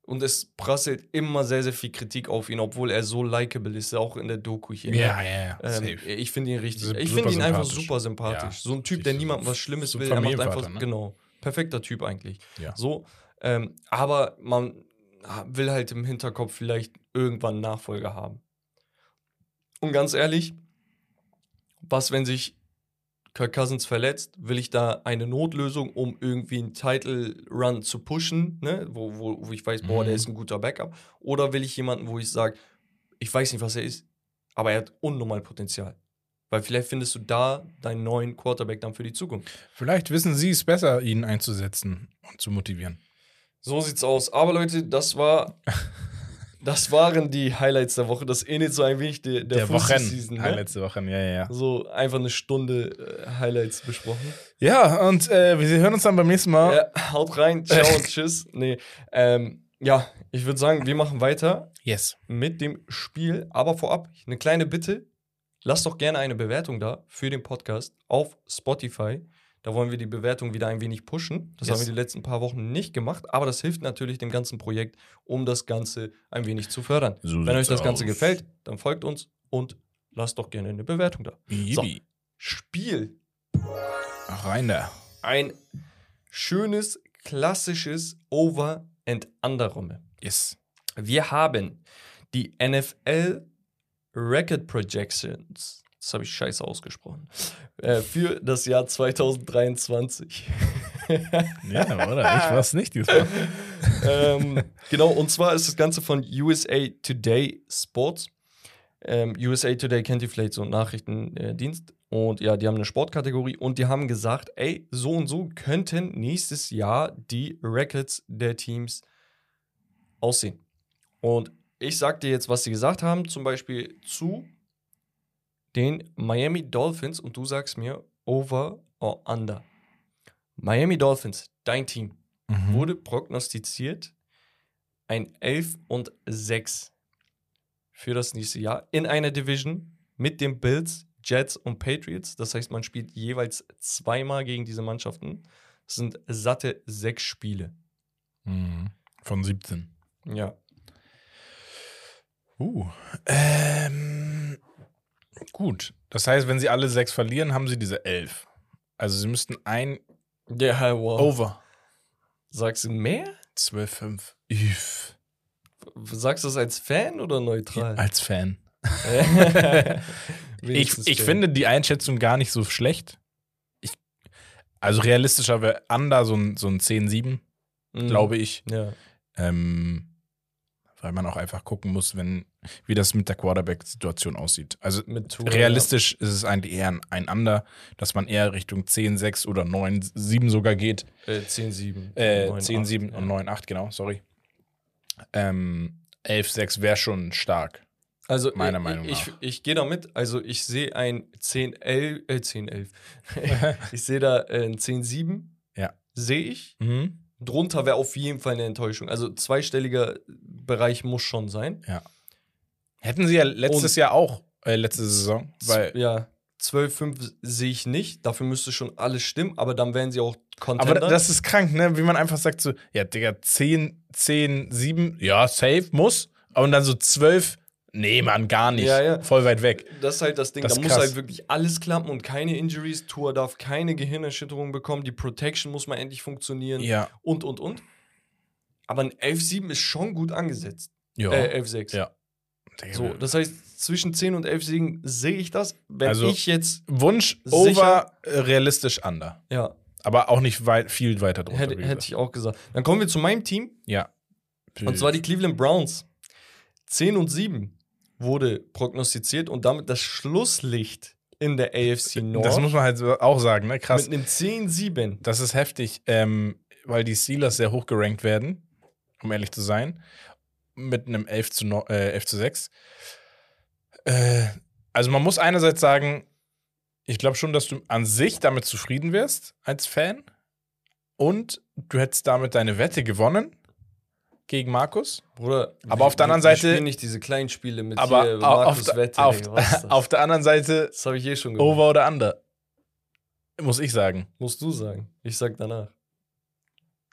und es prasselt immer sehr, sehr viel Kritik auf ihn, obwohl er so likable ist, auch in der Doku hier. ne? Ja, ja, ja. Ähm, ich finde ihn richtig. Super Ich finde ihn einfach super sympathisch. Ja, so ein Typ, der niemandem was Schlimmes so will. Er macht einfach, ne? genau. Perfekter Typ eigentlich. Ja. So. Ähm, aber man will halt im Hinterkopf vielleicht irgendwann Nachfolger haben. Und ganz ehrlich, was, wenn sich Kirk Cousins verletzt, will ich da eine Notlösung, um irgendwie einen Title Run zu pushen, ne? wo, wo, wo ich weiß, boah, Mhm. der ist ein guter Backup. Oder will ich jemanden, wo ich sage, ich weiß nicht, was er ist, aber er hat unnormal Potenzial. Weil vielleicht findest du da deinen neuen Quarterback dann für die Zukunft. Vielleicht wissen sie es besser, ihn einzusetzen und zu motivieren. So sieht's aus. Aber Leute, das war. [laughs] Das waren die Highlights der Woche. Das ähnelt so ein wenig der, der, Der Wochen. Ne? ne? Letzte Woche, ja, ja, ja. So einfach eine Stunde äh, Highlights besprochen. Ja, und äh, wir hören uns dann beim nächsten Mal. Ja, haut rein, ciao und tschüss. [laughs] Nee, ähm, ja, ich würde sagen, wir machen weiter Yes. mit dem Spiel. Aber vorab eine kleine Bitte. Lasst doch gerne eine Bewertung da für den Podcast auf Spotify. Da wollen wir die Bewertung wieder ein wenig pushen. Das Yes. haben wir die letzten paar Wochen nicht gemacht, aber das hilft natürlich dem ganzen Projekt, um das Ganze ein wenig zu fördern. So Wenn euch das Ganze aus. gefällt, dann folgt uns und lasst doch gerne eine Bewertung da. Yippie. Spiel. Rein da. Ein schönes, klassisches Over- and Under-Rumme. Yes. Wir haben die NFL Record Projections. Das habe ich scheiße ausgesprochen. Äh, für das Jahr 2023. [laughs] ja, oder? Ich war es nicht diesmal. [laughs] ähm, genau, und zwar ist das Ganze von USA Today Sports. Ähm, USA Today kennt ihr vielleicht so einen Nachrichtendienst. Und ja, die haben eine Sportkategorie und die haben gesagt, ey, so und so könnten nächstes Jahr die Records der Teams aussehen. Und ich sag dir jetzt, was sie gesagt haben, zum Beispiel zu den Miami Dolphins und du sagst mir over or under. Miami Dolphins, dein Team, Mhm. wurde prognostiziert ein 11 und 6 für das nächste Jahr in einer Division mit den Bills, Jets und Patriots. Das heißt, man spielt jeweils zweimal gegen diese Mannschaften. Das sind satte sechs Spiele. Mhm. Von 17. Ja. Uh. Ähm, gut. Das heißt, wenn sie alle sechs verlieren, haben sie diese elf. Also sie müssten ein Ja, wow. Over. Sagst du mehr? 12,5. Üff. Sagst du das als Fan oder neutral? Als Fan. [laughs] Ich, ich Fan. finde die Einschätzung gar nicht so schlecht. Ich, also realistischer wäre Under so ein, so ein 10-7, Mhm. glaube ich. Ja. Ähm, weil man auch einfach gucken muss, wenn, wie das mit der Quarterback-Situation aussieht. Also Mit Tua, realistisch ist es eigentlich eher ein- ein Under, dass man eher Richtung 10-6 oder 9-7 sogar geht. Ja. Äh, 10-7. Äh, 9-8, 10-7 ja. und 9-8, genau, sorry. Ähm, 11-6 wäre schon stark. Also Meiner ich, Meinung ich, nach. Ich, gehe damit. Also ich sehe ein 10, 11, äh, 10, 11. [laughs] ich sehe da äh, ein 10, 7. Ja. Sehe ich. Mhm. Drunter wäre auf jeden Fall eine Enttäuschung. Also zweistelliger Bereich muss schon sein. Hätten sie ja letztes Und- Jahr auch, äh, letzte Saison, weil ja, 12, 5 sehe ich nicht. Dafür müsste schon alles stimmen, aber dann wären sie auch Aber Contender. das ist krank, ne? Wie man einfach sagt so, ja, Digga, 10, 10, 7, ja, safe, muss. Und dann so 12, nee, Mann, gar nicht. Ja, ja. Voll weit weg. Das ist halt das Ding, Das da muss krass. halt wirklich alles klappen und keine Injuries. Tour darf keine Gehirnerschütterung bekommen. Die Protection muss mal endlich funktionieren. Ja. Und, und, und. Aber ein 11-7 ist schon gut angesetzt. Ja. Äh, 11-6. Ja. So, das heißt, zwischen 10 und 11 Siegen sehe ich das. Wenn Also- ich jetzt, Wunsch, over, realistisch under. ja, Aber auch nicht weit, viel weiter drunter. hätte, hätte ich auch gesagt. Dann kommen wir zu meinem Team. Ja. Und zwar die Cleveland Browns. 10 und 7 wurde prognostiziert und damit das Schlusslicht in der AFC North. Das muss man halt auch sagen, ne? Krass. mit einem 10-7. Das ist heftig, ähm, weil die Steelers sehr hoch gerankt werden, um ehrlich zu sein. Mit einem 11 zu, no, äh, 11 zu 6. Äh, also man muss einerseits sagen, ich glaube schon, dass du an sich damit zufrieden wirst als Fan. Und du hättest damit deine Wette gewonnen gegen Markus. Bruder, Aber wir- auf der anderen Seite- spielen nicht diese kleinen Spiele mit Aber hier, auf, Markus der- Wette. auf, auf der anderen Seite das habe ich eh schon gemacht. over oder under. Muss ich sagen. Musst du sagen. Ich sag danach.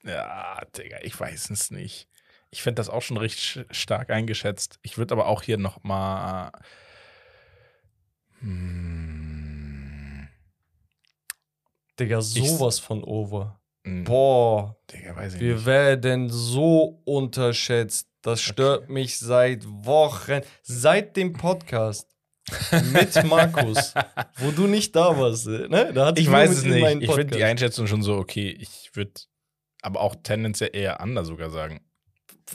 Ja, Digga, ich weiß es nicht. Ich finde das auch schon richtig sch- stark eingeschätzt. Ich würde aber auch hier noch mal. Hm, Digga, Ich- sowas von over. hm, Boah, Digga, weiß ich wir nicht. werden so unterschätzt. Das stört mich seit Wochen, seit dem Podcast mit [laughs] Markus, wo du nicht da warst. Ne? Da Ich weiß es nicht. Ich finde die. Einschätzung schon so okay. Ich würde aber auch tendenziell eher under sogar sagen.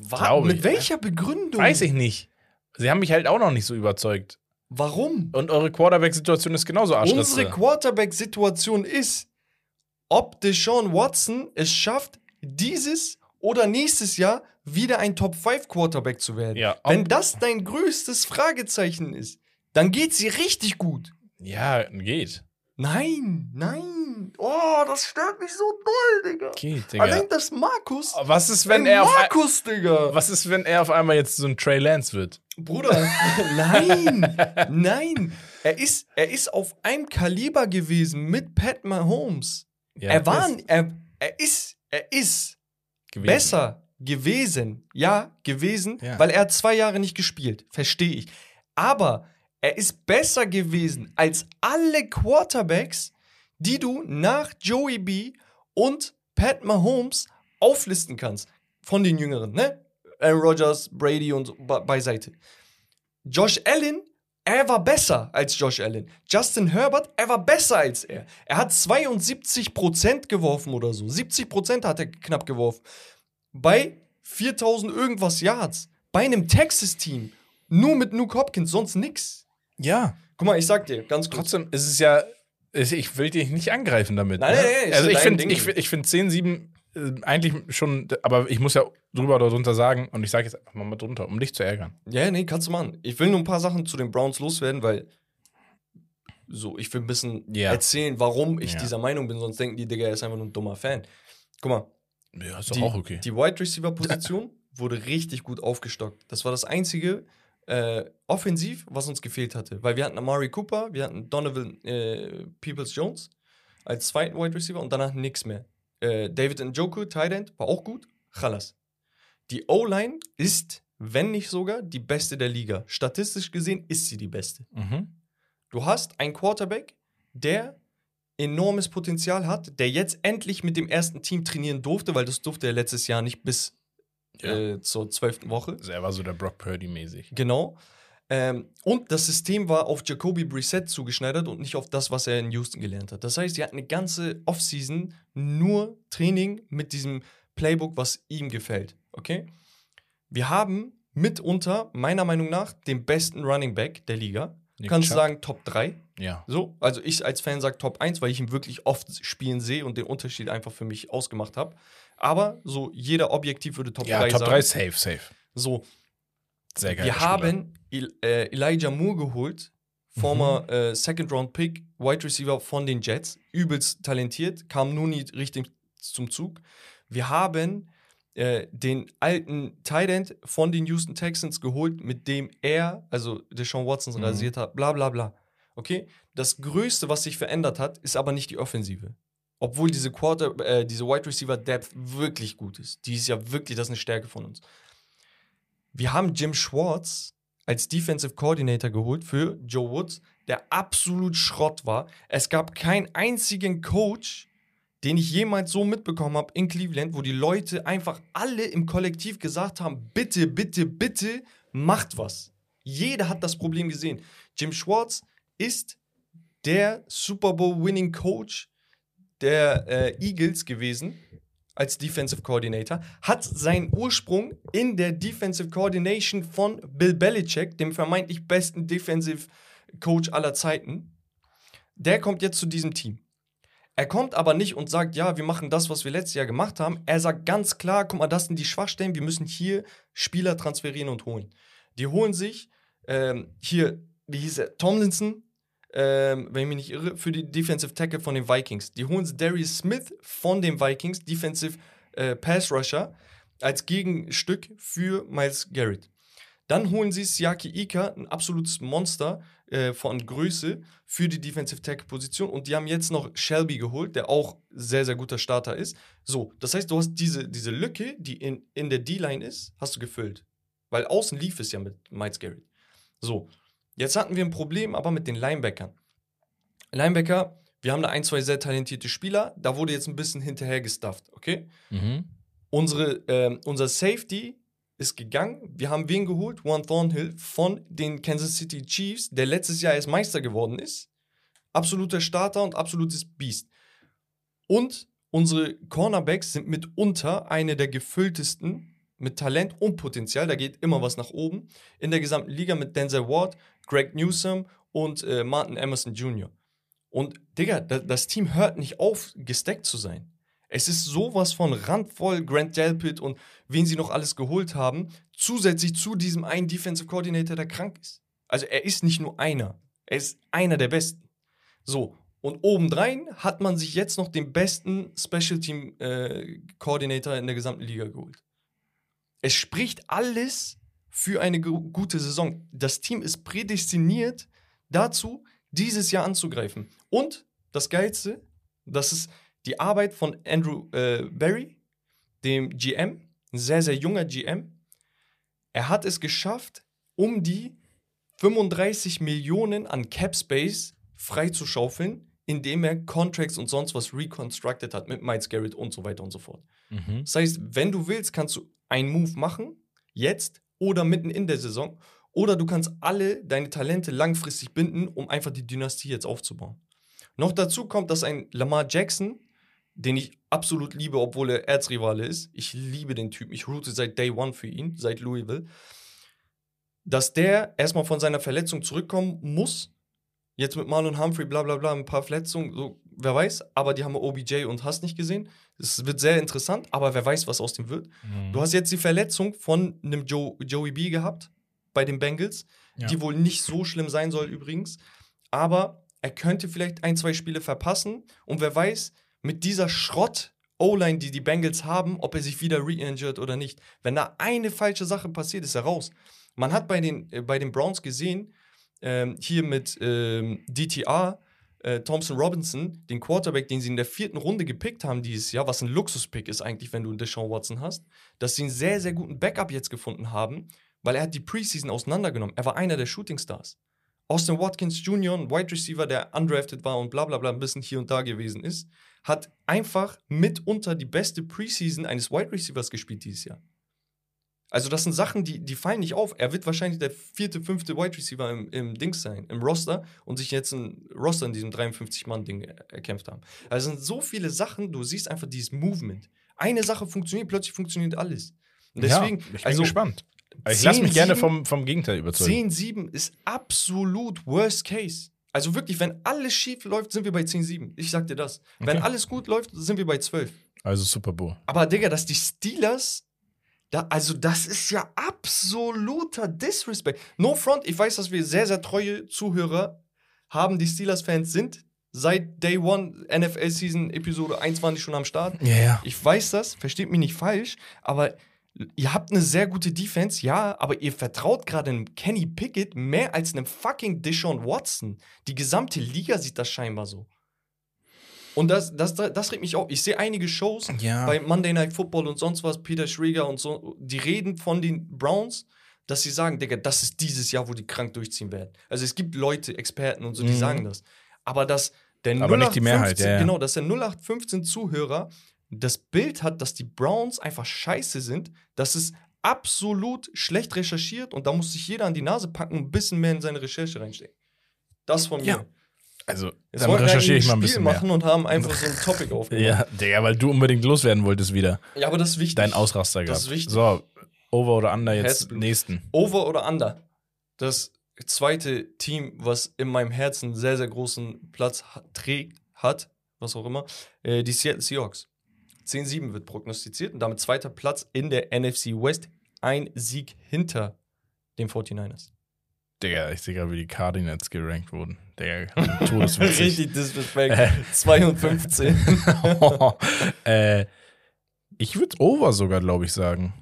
Wa- glaube Mit ich. welcher Begründung? Weiß ich nicht. Sie haben mich halt auch noch nicht so überzeugt. Warum? Und eure Quarterback-Situation ist genauso Arschritze. Unsere Quarterback-Situation ist, ob Deshaun Watson es schafft, dieses oder nächstes Jahr wieder ein Top-5-Quarterback zu werden. Ja, Wenn das dein größtes Fragezeichen ist, dann geht sie richtig gut. Ja, geht. Nein, nein. Oh, das stört mich so doll, Digga. Geht, Digga. Allein das Markus. Was ist, wenn er auf Markus, Digga. Was ist, wenn er auf einmal jetzt so ein Trey Lance wird? Bruder, [laughs] nein, nein. Er ist, er ist auf einem Kaliber gewesen mit Pat Mahomes. Ja, er war, ist er, er ist, er ist gewesen. besser gewesen. Ja, gewesen, Ja. weil er hat zwei Jahre nicht gespielt. Verstehe ich. Aber er ist besser gewesen als alle Quarterbacks, die du nach Joey B und Pat Mahomes auflisten kannst. Von den Jüngeren, ne? Aaron Rodgers, Brady und so be beiseite. Josh Allen Er war besser als Josh Allen. Justin Herbert, er war besser als er. Er hat 72% geworfen oder so. 70% hat er knapp geworfen. Bei 4000 irgendwas Yards. Bei einem Texas-Team. Nur mit Nuke Hopkins, sonst nix. Ja. Guck mal, ich sag dir, ganz kurz. Trotzdem ist es ja, ich will dich nicht angreifen damit. Nein, ne? nein, nein, also ich finde ich, ich find 10-7 äh, eigentlich schon, aber ich muss ja drüber oder drunter sagen und ich sage jetzt einfach mal drunter, um dich zu ärgern. Ja, nee, kannst du machen. Ich will nur ein paar Sachen zu den Browns loswerden, weil so, ich will ein bisschen Ja. erzählen, warum ich Ja. dieser Meinung bin, sonst denken die, Digga, er ist einfach nur ein dummer Fan. Guck mal, Ja, ist die, doch auch okay. die Wide Receiver Position [laughs] wurde richtig gut aufgestockt. Das war das einzige äh, offensiv, was uns gefehlt hatte, weil wir hatten Amari Cooper, wir hatten Donovan äh, Peoples Jones als zweiten Wide Receiver und danach nichts mehr. Äh, David Njoku, Tight End, war auch gut. Chalas. Die O-Line ist, wenn nicht sogar, die beste der Liga. Statistisch gesehen ist sie die beste. Mhm. Du hast einen Quarterback, der enormes Potenzial hat, der jetzt endlich mit dem ersten Team trainieren durfte, weil das durfte er letztes Jahr nicht bis Ja. äh, zur zwölften Woche. Also er war so der Brock Purdy mäßig. Genau. Ähm, und das System war auf Jacoby Brissett zugeschneidert und nicht auf das, was er in Houston gelernt hat. Das heißt, sie hatten eine ganze Offseason nur Training mit diesem Playbook, was ihm gefällt. Okay? Wir haben mitunter, meiner Meinung nach, den besten Running Back der Liga. Nick Kannst du Chubb? sagen, Top 3. Ja. So, also ich als Fan sage Top 1, weil ich ihn wirklich oft spielen sehe und den Unterschied einfach für mich ausgemacht habe. Aber so jeder objektiv würde Top Ja, 3 Top sagen. 3 safe, safe. So, Sehr geil. wir haben El äh, Elijah Moore geholt, former Mhm. äh, Second Round Pick, Wide Receiver von den Jets, übelst talentiert, kam nun nie richtig zum Zug. Wir haben äh, den alten Tight End von den Houston Texans geholt, mit dem er, also Deshaun Watson, Mhm. rasiert hat, bla bla bla. Okay? Das Größte, was sich verändert hat, ist aber nicht die Offensive. Obwohl diese Quarter, äh, diese Wide Receiver Depth wirklich gut ist. Die ist ja wirklich, das ist eine Stärke von uns. Wir haben Jim Schwartz als Defensive Coordinator geholt für Joe Woods, der absolut Schrott war. Es gab keinen einzigen Coach, den ich jemals so mitbekommen habe in Cleveland, wo die Leute einfach alle im Kollektiv gesagt haben, bitte, bitte, bitte, macht was. Jeder hat das Problem gesehen. Jim Schwartz ist der Super Bowl Winning Coach der äh, Eagles gewesen als Defensive Coordinator, hat seinen Ursprung in der Defensive Coordination von Bill Belichick, dem vermeintlich besten Defensive Coach aller Zeiten. Der kommt jetzt zu diesem Team. Er kommt aber nicht und sagt, ja, wir machen das, was wir letztes Jahr gemacht haben. Er sagt ganz klar, guck mal, das sind die Schwachstellen, wir müssen hier Spieler transferieren und holen. Die holen sich ähm, hier, wie hieß er, Tomlinson, ähm, wenn ich mich nicht irre, für die Defensive Tackle von den Vikings. Die holen Darius Smith von den Vikings, Defensive äh, Pass Rusher, als Gegenstück für Miles Garrett. Dann holen sie Siaki Ika, ein absolutes Monster äh, von Größe, für die Defensive Tackle-Position. Und die haben jetzt noch Shelby geholt, der auch sehr, sehr guter Starter ist. So, das heißt, du hast diese, diese Lücke, die in, in der D-Line ist, hast du gefüllt. Weil außen lief es ja mit Miles Garrett. So, jetzt hatten wir ein Problem aber mit den Linebackern. Linebacker, wir haben da ein, zwei sehr talentierte Spieler, da wurde jetzt ein bisschen hinterher gestufft, okay? Mhm. Unsere, ähm, unser Safety ist gegangen. Wir haben wen geholt? Juan Thornhill von den Kansas City Chiefs, der letztes Jahr erst Meister geworden ist. Absoluter Starter und absolutes Biest. Und unsere Cornerbacks sind mitunter eine der gefülltesten mit Talent und Potenzial. Da geht immer was nach oben. In der gesamten Liga mit Denzel Ward, Greg Newsom und äh, Martin Emerson Jr. Und Digga, da, das Team hört nicht auf, gesteckt zu sein. Es ist sowas von randvoll, Grant Delpit und wen sie noch alles geholt haben, zusätzlich zu diesem einen Defensive Coordinator, der krank ist. Also er ist nicht nur einer, er ist einer der Besten. So, und obendrein hat man sich jetzt noch den besten Special Team äh, Coordinator in der gesamten Liga geholt. Es spricht alles für eine gu- gute Saison. Das Team ist prädestiniert dazu, dieses Jahr anzugreifen. Und das Geilste, das ist die Arbeit von Andrew äh, Barry, dem GM, ein sehr, sehr junger GM. Er hat es geschafft, um die 35 Millionen an Cap Space freizuschaufeln, indem er Contracts und sonst was reconstructed hat mit Miles Garrett und so weiter und so fort. Mhm. Das heißt, wenn du willst, kannst du einen Move machen, jetzt oder mitten in der Saison, Oder du kannst alle deine Talente langfristig binden, um einfach die Dynastie jetzt aufzubauen. Noch dazu kommt, dass ein Lamar Jackson, den ich absolut liebe, obwohl er Erzrivale ist, ich liebe den Typen, ich route seit Day One für ihn, seit Louisville, dass der erstmal von seiner Verletzung zurückkommen muss. Jetzt mit Marlon Humphrey, bla bla bla, ein paar Verletzungen, so, wer weiß, aber die haben OBJ und hast nicht gesehen. Es wird sehr interessant, aber wer weiß, was aus dem wird. Mhm. Du hast jetzt die Verletzung von einem Joe, Joey B gehabt bei den Bengals, Ja. die wohl nicht so schlimm sein soll übrigens. Aber er könnte vielleicht ein, zwei Spiele verpassen. Und wer weiß, mit dieser Schrott O-Line, die die Bengals haben, ob er sich wieder re-injured oder nicht. Wenn da eine falsche Sache passiert, ist er raus. Man hat bei den, äh, bei den Browns gesehen, ähm, hier mit ähm, DTR, äh, Thompson Robinson, den Quarterback, den sie in der vierten Runde gepickt haben dieses Jahr, was ein Luxuspick ist eigentlich, wenn du einen Deshaun Watson hast, dass sie einen sehr, sehr guten Backup jetzt gefunden haben, weil er hat die Preseason auseinandergenommen. Er war einer der Shooting Stars. Austin Watkins Jr., ein Wide Receiver, der undrafted war und bla bla bla ein bisschen hier und da gewesen ist, hat einfach mitunter die beste Preseason eines Wide Receivers gespielt dieses Jahr. Also, das sind Sachen, die, die fallen nicht auf. Er wird wahrscheinlich der vierte, fünfte Wide Receiver im, im Dings sein, im Roster und sich jetzt ein Roster in diesem 53-Mann-Ding erkämpft haben. Also, es sind so viele Sachen, du siehst einfach dieses Movement. Eine Sache funktioniert, plötzlich funktioniert alles. Und deswegen, ja, ich bin also, gespannt. Ich lasse mich 10, gerne 7, vom, vom Gegenteil überzeugen. 10-7 ist absolut worst case. Also wirklich, wenn alles schief läuft, sind wir bei 10-7. Ich sag dir das. Wenn Okay. alles gut läuft, sind wir bei 12. Also Super Bowl. Aber Digga, dass die Steelers, da, also das ist ja absoluter Disrespect. No front, ich weiß, dass wir sehr, sehr treue Zuhörer haben, die Steelers-Fans sind. Seit Day One NFL-Season Episode 1 waren die schon am Start. Ja, ja. Ich weiß das, versteht mich nicht falsch, aber ihr habt eine sehr gute Defense, ja, aber ihr vertraut gerade einem Kenny Pickett mehr als einem fucking Deshaun Watson. Die gesamte Liga sieht das scheinbar so. Und das, das, das regt mich auf. Ich sehe einige Shows Ja. bei Monday Night Football und sonst was, Peter Schrager und so, die reden von den Browns, dass sie sagen, Digga, das ist dieses Jahr, wo die krank durchziehen werden. Also es gibt Leute, Experten und so, die Mhm. sagen das. Aber dass der Aber nicht die Mehrheit, 0815 ja, ja. Genau, dass der 0815 Zuhörer das Bild hat, dass die Browns einfach scheiße sind, das ist absolut schlecht recherchiert und da muss sich jeder an die Nase packen und ein bisschen mehr in seine Recherche reinstecken. Das von mir. Ja. Also, Jetzt dann recherchiere ich mal ein Spiel bisschen mehr. machen und haben einfach so ein [laughs] Topic aufgemacht. Ja, Digga, weil du unbedingt loswerden wolltest wieder. ja, aber das ist wichtig. Dein Ausraster Das gehabt. ist wichtig. So, Over oder Under jetzt Herzblut. nächsten. Over oder Under? Das zweite Team, was in meinem Herzen sehr, sehr großen Platz ha trägt, hat, was auch immer, äh, die Seattle Seahawks. 10-7 wird prognostiziert und damit zweiter Platz in der NFC West. Ein Sieg hinter den 49ers. Digga, ich sehe gerade, wie die Cardinals gerankt wurden. Digga, todeswitzig. [laughs] Richtig disrespect. Äh. 2 und 15. äh, ich würde Over sogar, glaube ich, sagen.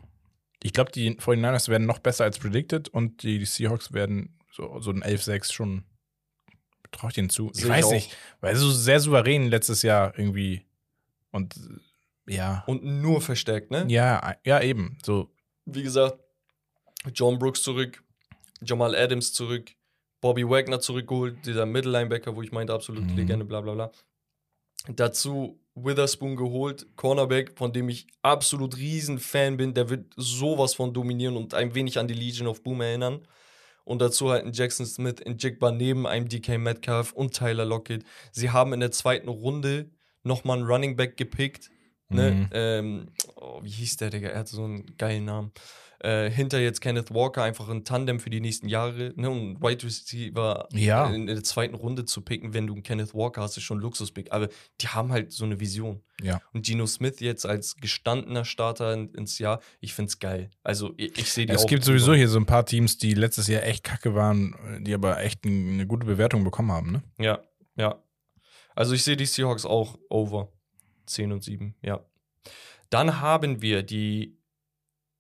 Ich glaube, die 49ers werden noch besser als predicted und die, die Seahawks werden so, so ein 11-6 schon. Traue ich denen zu. Ich Sehe ich weiß auch. nicht, weil so sehr souverän letztes Jahr irgendwie. Und äh, ja. und nur verstärkt, ne? Ja, ja, eben. So, Wie gesagt, John Brooks zurück, Jamal Adams zurück, Bobby Wagner zurückgeholt, dieser Mittellinebacker, wo ich meinte, absolute Mhm. Legende, bla bla bla. Dazu Witherspoon geholt, Cornerback, von dem ich absolut riesen Fan bin. Der wird sowas von dominieren und ein wenig an die Legion of Boom erinnern. Und dazu halt ein Jackson Smith in Jigba neben einem DK Metcalf und Tyler Lockett. Sie haben in der zweiten Runde nochmal einen Running Back gepickt. Ne? Mhm. Ähm, oh, wie hieß der, Digga? Er hatte so einen geilen Namen. Äh, hinter jetzt Kenneth Walker einfach ein Tandem für die nächsten Jahre. Ne? Und Wide Receiver Ja. in, in der zweiten Runde zu picken, wenn du einen Kenneth Walker hast, ist schon ein Luxuspick. Aber die haben halt so eine Vision. ja. Und Geno Smith jetzt als gestandener Starter in, ins Jahr, ich find's geil. Also ich, ich sehe die Es auch gibt sowieso hier so ein paar Teams, die letztes Jahr echt kacke waren, die aber echt eine gute Bewertung bekommen haben, ne? Ja, ja. Also ich sehe die Seahawks auch over 10 und 7, ja. Dann haben wir die,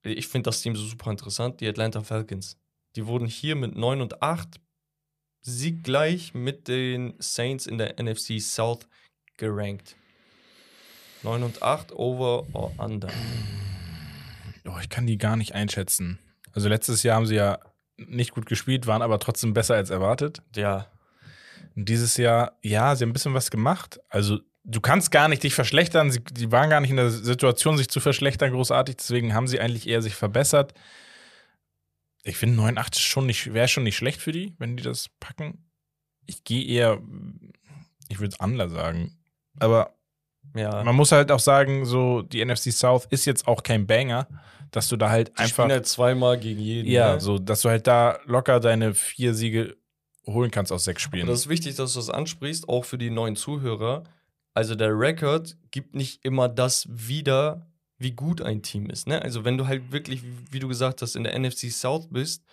ich finde das Team so super interessant, die Atlanta Falcons. Die wurden hier mit 9 und 8 sieggleich mit den Saints in der NFC South gerankt. 9 und 8 over or under. Oh, ich kann die gar nicht einschätzen. Also letztes Jahr haben sie ja nicht gut gespielt, waren aber trotzdem besser als erwartet. Ja, Und dieses Jahr, ja, sie haben ein bisschen was gemacht. Also du kannst gar nicht dich verschlechtern. Sie, die waren gar nicht in der Situation, sich zu verschlechtern, großartig. Deswegen haben sie eigentlich eher sich verbessert. Ich finde 9,8 schon nicht, wäre schon nicht schlecht für die, wenn die das packen. Ich gehe eher, ich würde es anders sagen. Aber Ja. man muss halt auch sagen, so die NFC South ist jetzt auch kein Banger, dass du da halt Die einfach spielen halt zweimal gegen jeden. Ja, ne? so, dass du halt da locker deine vier Siege holen kannst aus sechs Spielen. Und das ist wichtig, dass du das ansprichst, auch für die neuen Zuhörer. Also der Rekord gibt nicht immer das wieder, wie gut ein Team ist. Ne? Also wenn du halt wirklich, wie du gesagt hast, in der NFC South bist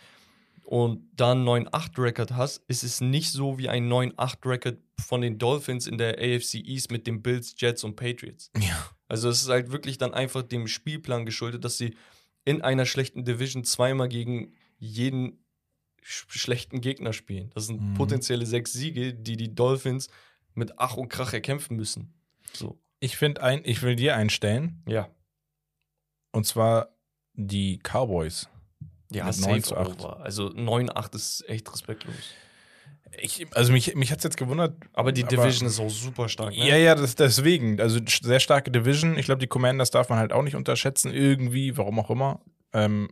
und da einen 9-8-Record hast, ist es nicht so wie ein 9-8-Record von den Dolphins in der AFC East mit den Bills, Jets und Patriots. ja. Also es ist halt wirklich dann einfach dem Spielplan geschuldet, dass sie in einer schlechten Division zweimal gegen jeden sch schlechten Gegner spielen. Das sind Mhm. potenzielle sechs Siege, die die Dolphins mit Ach und Krach erkämpfen müssen. So. Ich finde ein, ich will dir einstellen, Ja. und zwar die Cowboys. Ja, Mit safe 9 zu 8. over. Also 9-8 ist echt respektlos. Ich, also mich, mich hat es jetzt gewundert. Aber die Aber- Division ist auch super stark. Ne? Ja, ja, das, deswegen. Also sehr starke Division. Ich glaube, die Commanders darf man halt auch nicht unterschätzen, irgendwie, warum auch immer. Ähm,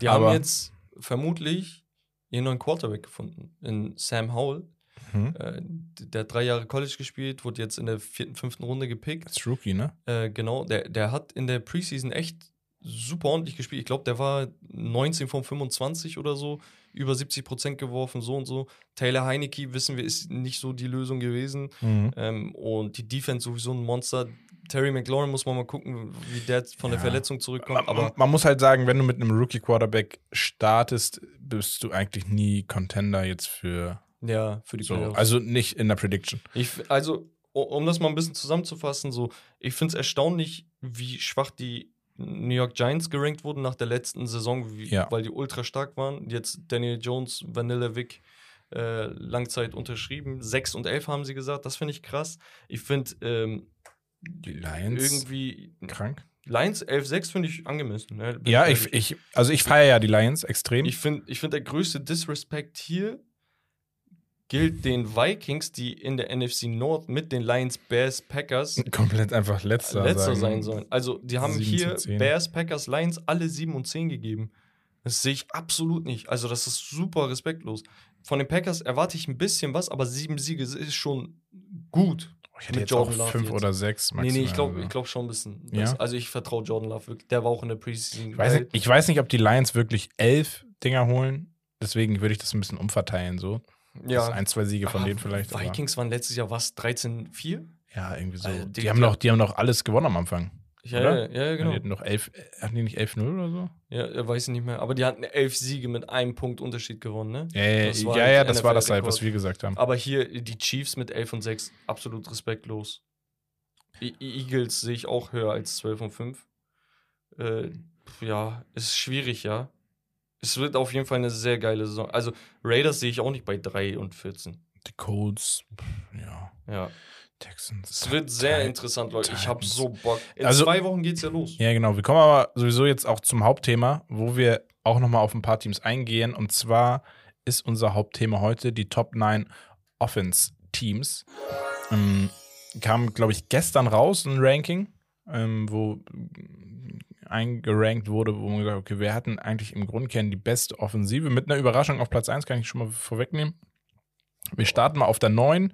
Die Aber- haben jetzt vermutlich ihren neuen Quarterback gefunden, in Sam Howell. Hm, Äh, der hat drei Jahre College gespielt, wurde jetzt in der vierten, fünften Runde gepickt. ist Rookie, ne? Äh, genau, der, der hat in der Preseason echt super ordentlich gespielt. Ich glaube, der war 19 von 25 oder so, über 70 Prozent geworfen, so und so. Taylor Heineke, wissen wir, ist nicht so die Lösung gewesen. Mhm. Ähm, und die Defense sowieso ein Monster. Terry McLaurin muss man mal gucken, wie der von der Ja. Verletzung zurückkommt. Man, Aber man muss halt sagen, wenn du mit einem Rookie-Quarterback startest, bist du eigentlich nie Contender jetzt für ja, für die so. Playoffs. Also nicht in der Prediction. Ich, also, um das mal ein bisschen zusammenzufassen, so, ich finde es erstaunlich, wie schwach die New York Giants gerankt wurden nach der letzten Saison, wie, Ja. weil die ultra stark waren. Jetzt Daniel Jones, Vanilla Vic, äh, Langzeit unterschrieben. 6 und 11 haben sie gesagt, das finde ich krass. Ich finde ähm, Die Lions irgendwie krank. Lions 11-6 finde ich angemessen. Ne? Ja, ich, ich, also ich feiere ja die Lions extrem. Ich finde, ich find, der größte Disrespect hier gilt den Vikings, die in der NFC North mit den Lions, Bears, Packers komplett einfach letzter, letzter sein sollen. Also, die haben 7 zu hier 10. Bears, Packers, Lions alle 7 und 10 gegeben. Das sehe ich absolut nicht. Also, das ist super respektlos. Von den Packers erwarte ich ein bisschen was, aber sieben Siege ist schon gut. Ich hätte mit jetzt Jordan auch Love fünf jetzt. oder sechs Nee, nee, ich glaube ich glaub schon ein bisschen. Ja? Also, ich vertraue Jordan Love wirklich. Der war auch in der Preseason. Ich weiß, nicht, ich weiß nicht, ob die Lions wirklich elf Dinger holen. Deswegen würde ich das ein bisschen umverteilen. So. Ja. Das ein, zwei Siege von Ah, denen vielleicht. aber- Vikings waren letztes Jahr was? 13-4? Ja, irgendwie so. Also, die, die- haben doch, die haben doch alles gewonnen am Anfang. Ja, Oder? ja, ja, genau. Die hatten noch elf, äh, hatten die nicht 11-0 oder so? Ja, äh, weiß ich nicht mehr. Aber die hatten elf Siege mit einem Punkt Unterschied gewonnen, ne? Ja, ja, Das ja, war ja, ja das war das halt, was wir gesagt haben. Aber hier die Chiefs mit 11 und 6, absolut respektlos. Die Eagles sehe ich auch höher als 12 und 5. Äh, ja, ist schwierig, ja. Es wird auf jeden Fall eine sehr geile Saison. Also Raiders sehe ich auch nicht bei 3 und 14. Die Colts, ja, Ja. Texans. Es wird sehr Titan- interessant, Leute. Ich habe Titans. so Bock. In Also- zwei Wochen geht's ja los. Ja, genau. Wir kommen aber sowieso jetzt auch zum Hauptthema, wo wir auch nochmal auf ein paar Teams eingehen. Und zwar ist unser Hauptthema heute die Top 9 Offense-Teams. Ähm, kam, glaube ich, gestern raus ein Ranking, ähm, wo eingerankt wurde, wo man gesagt hat, okay, wir hatten eigentlich im Grundkern die beste Offensive. Mit einer Überraschung auf Platz 1 kann ich schon mal vorwegnehmen. Wir starten mal auf der 9.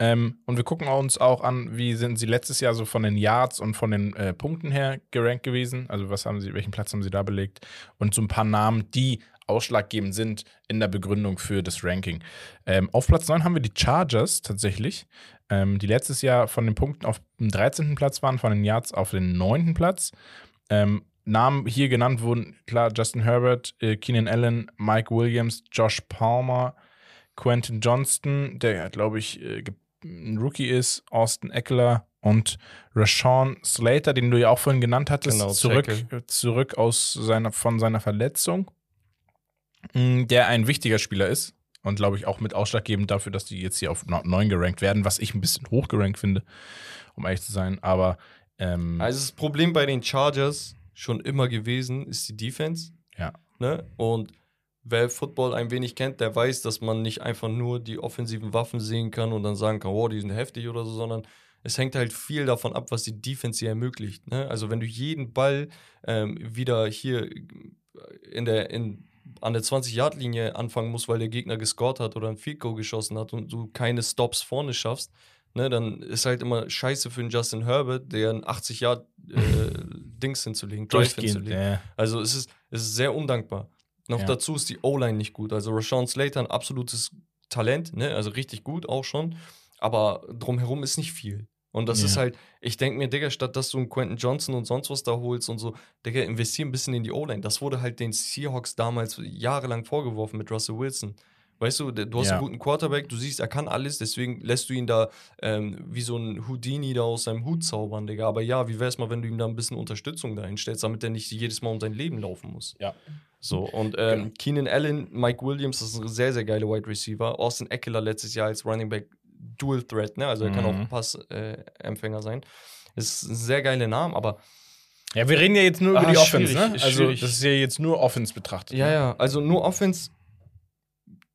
Ähm, und wir gucken uns auch an, wie sind sie letztes Jahr so von den Yards und von den äh, Punkten her gerankt gewesen. Also was haben sie, welchen Platz haben sie da belegt? Und so ein paar Namen, die ausschlaggebend sind in der Begründung für das Ranking. Ähm, auf Platz 9 haben wir die Chargers tatsächlich, ähm, die letztes Jahr von den Punkten auf dem 13. Platz waren, von den Yards auf den 9. Platz. Ähm, Namen hier genannt wurden, klar, Justin Herbert, äh, Keenan Allen, Mike Williams, Josh Palmer, Quentin Johnston, der, glaube ich, äh, ein Rookie ist, Austin Eckler und Rashawn Slater, den du ja auch vorhin genannt hattest, Genau, zurück, Tackle. äh, zurück aus seiner, von seiner Verletzung, mh, der ein wichtiger Spieler ist und, glaube ich, auch mit ausschlaggebend dafür, dass die jetzt hier auf 9 gerankt werden, was ich ein bisschen hoch gerankt finde, um ehrlich zu sein, aber ähm, Also das Problem bei den Chargers schon immer gewesen ist die Defense. Ja. Ne? Und wer Football ein wenig kennt, der weiß, dass man nicht einfach nur die offensiven Waffen sehen kann und dann sagen kann, oh, die sind heftig oder so, sondern es hängt halt viel davon ab, was die Defense hier ermöglicht. Ne? Also wenn du jeden Ball ähm, wieder hier in der, in an der 20-Yard-Linie anfangen musst, weil der Gegner gescored hat oder ein Field Goal geschossen hat und du keine Stops vorne schaffst, ne, dann ist halt immer scheiße für einen Justin Herbert, der ein 80 Yard äh, [laughs] Dings hinzulegen, Drive hinzulegen. Ja. Also es ist, es ist sehr undankbar. Noch Ja. dazu ist die O-Line nicht gut. Also Rashawn Slater ein absolutes Talent, ne? also richtig gut auch schon, aber drumherum ist nicht viel. Und das Ja. ist halt, ich denke mir, Digga, statt dass du einen Quentin Johnson und sonst was da holst und so, Digga, investier ein bisschen in die O-Line. Das wurde halt den Seahawks damals jahrelang vorgeworfen mit Russell Wilson. Weißt du, du hast Ja. einen guten Quarterback, du siehst, er kann alles, deswegen lässt du ihn da ähm, wie so ein Houdini da aus seinem Hut zaubern, Digga. Aber ja, wie wär's mal, wenn du ihm da ein bisschen Unterstützung dahin stellst, damit er nicht jedes Mal um sein Leben laufen muss. Ja. So, und ähm, Genau. Keenan Allen, Mike Williams, das ist ein sehr, sehr geiler Wide Receiver. Austin Eckler letztes Jahr als Running Back Dual Threat, ne? Also er kann auch Mhm. ein Passempfänger äh, sein. Ist ein sehr geiler Name, aber Ja, wir reden ja jetzt nur über Ah, die Offense, ne? Also, das ist ja jetzt nur Offense betrachtet. ja, ne? ja, also nur Offense.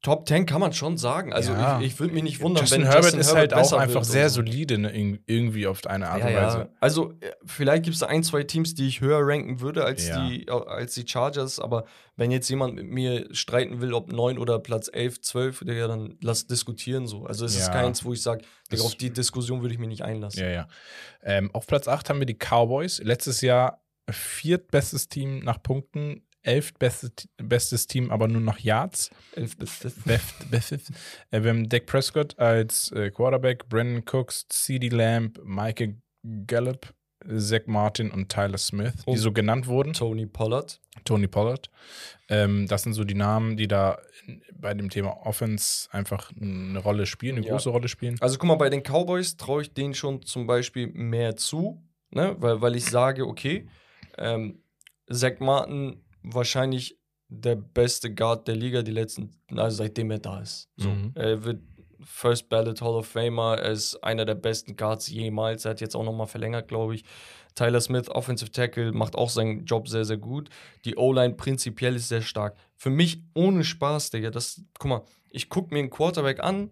Top 10 kann man schon sagen. Also Ja. ich, ich würde mich nicht wundern, Justin wenn Herbert Justin ist Herbert halt auch einfach sehr solide, ne? Ir- irgendwie auf eine Art und Ja, Weise. ja. Also äh, vielleicht gibt es ein, zwei Teams, die ich höher ranken würde als, die, als die Chargers, aber wenn jetzt jemand mit mir streiten will, ob 9 oder Platz 11, 12, Digga, dann lass diskutieren so. Also es ist keins, wo ich sage, auf die Diskussion würde ich mich nicht einlassen. Ja, ja. Ähm, auf Platz 8 haben wir die Cowboys. Letztes Jahr viertbestes Team nach Punkten, elftbestes bestes Team, aber nur nach Yards. 11 bis 5. Best, bestes. Äh, wir haben Dak Prescott als äh, Quarterback, Brandon Cooks, CeeDee Lamb, Michael Gallup, Zach Martin und Tyler Smith, die Und- so genannt wurden. Tony Pollard. Tony Pollard. Ähm, das sind so die Namen, die da bei dem Thema Offense einfach eine Rolle spielen, eine Ja. große Rolle spielen. Also guck mal, bei den Cowboys traue ich denen schon zum Beispiel mehr zu, ne? weil, weil ich sage, okay, ähm, Zach Martin wahrscheinlich der beste Guard der Liga die letzten, also seitdem er da ist. So. Mhm. Er wird First Ballot Hall of Famer, er ist einer der besten Guards jemals, er hat jetzt auch nochmal verlängert, glaube ich. Tyler Smith, Offensive Tackle, macht auch seinen Job sehr, sehr gut. Die O-Line prinzipiell ist sehr stark. Für mich ohne Spaß, Digga, das, guck mal, ich gucke mir einen Quarterback an,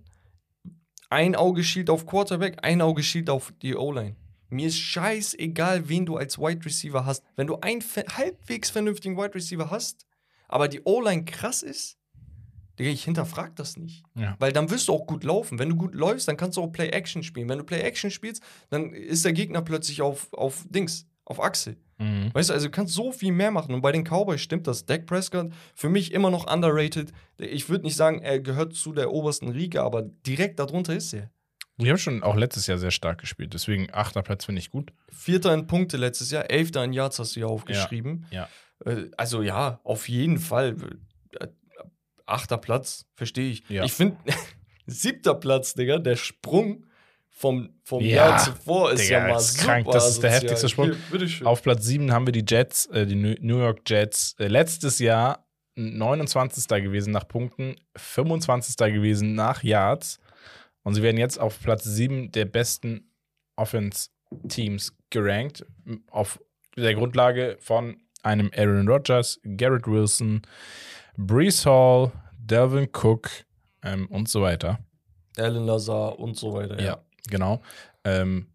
ein Auge schielt auf Quarterback, ein Auge schielt auf die O-Line. Mir ist scheißegal, wen du als Wide Receiver hast. Wenn du einen halbwegs vernünftigen Wide Receiver hast, aber die O-Line krass ist, Digga, ich hinterfrag das nicht. Ja. Weil dann wirst du auch gut laufen. Wenn du gut läufst, dann kannst du auch Play-Action spielen. Wenn du Play-Action spielst, dann ist der Gegner plötzlich auf, auf Dings, auf Achse. Mhm. Weißt du, also du kannst so viel mehr machen. Und bei den Cowboys stimmt das. Dak Prescott, für mich immer noch underrated. Ich würde nicht sagen, er gehört zu der obersten Riege, aber direkt darunter ist er. Die haben schon auch letztes Jahr sehr stark gespielt, deswegen achter Platz finde ich gut. Vierter in Punkte letztes Jahr, elfter in Yards hast du ja aufgeschrieben. Ja, Äh, Also ja, auf jeden Fall. Äh, Achter Platz, verstehe ich. Ja. Ich finde, [laughs] siebter Platz, Digga, der Sprung vom, vom Ja, Jahr zuvor ist Digga, ja mal das ist krank. Das ist der heftigste Sprung. Hier. Auf Platz 7 haben wir die Jets, äh, die New New York Jets. Äh, letztes Jahr 29. gewesen nach Punkten, 25. gewesen nach Yards. Und sie werden jetzt auf Platz 7 der besten Offense-Teams gerankt. Auf der Grundlage von einem Aaron Rodgers, Garrett Wilson, Brees Hall, Delvin Cook ähm, und so weiter. Alan Lazar und so weiter. Ja, genau. Ähm,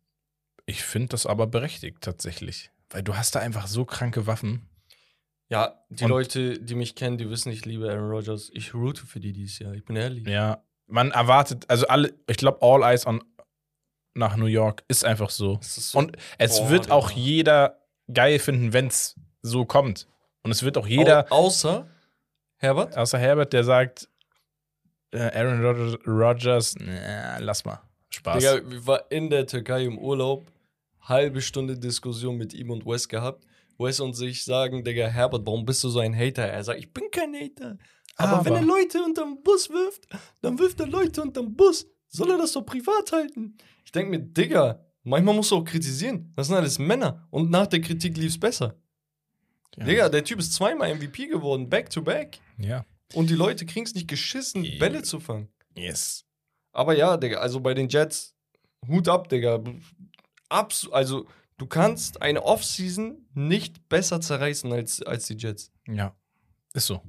ich finde das aber berechtigt tatsächlich. Weil du hast da einfach so kranke Waffen. Ja, die Und- Leute, die mich kennen, die wissen, ich liebe Aaron Rodgers. Ich route für die dieses Jahr. Ich bin ehrlich. Ja, man erwartet, also alle, ich glaube, All Eyes on nach New York ist einfach so. Ist so Und es Boah, wird auch jeder geil finden, wenn es so kommt. Und es wird auch jeder, Au außer Herbert. außer Herbert, der sagt, äh, Aaron Rodgers, Rodgers na, lass mal. Spaß. Digga, wir war in der Türkei im Urlaub, halbe Stunde Diskussion mit ihm und Wes gehabt. Wes und sich sagen, Digga, Herbert, warum bist du so ein Hater? Er sagt, ich bin kein Hater. Aber, Aber- wenn er Leute unterm Bus wirft, dann wirft er Leute unterm Bus. Soll er das doch privat halten? Ich denke mir, Digga, manchmal musst du auch kritisieren. Das sind alles Männer. Und nach der Kritik lief es besser. ja. Digga, der Typ ist zweimal MVP geworden, back to back. Ja. Und die Leute kriegen es nicht geschissen, Ja. Bälle zu fangen. Yes. Aber ja, Digga, also bei den Jets, Hut ab, Digga. Abs also, du kannst eine Offseason nicht besser zerreißen als, als die Jets. Ja. Ist so.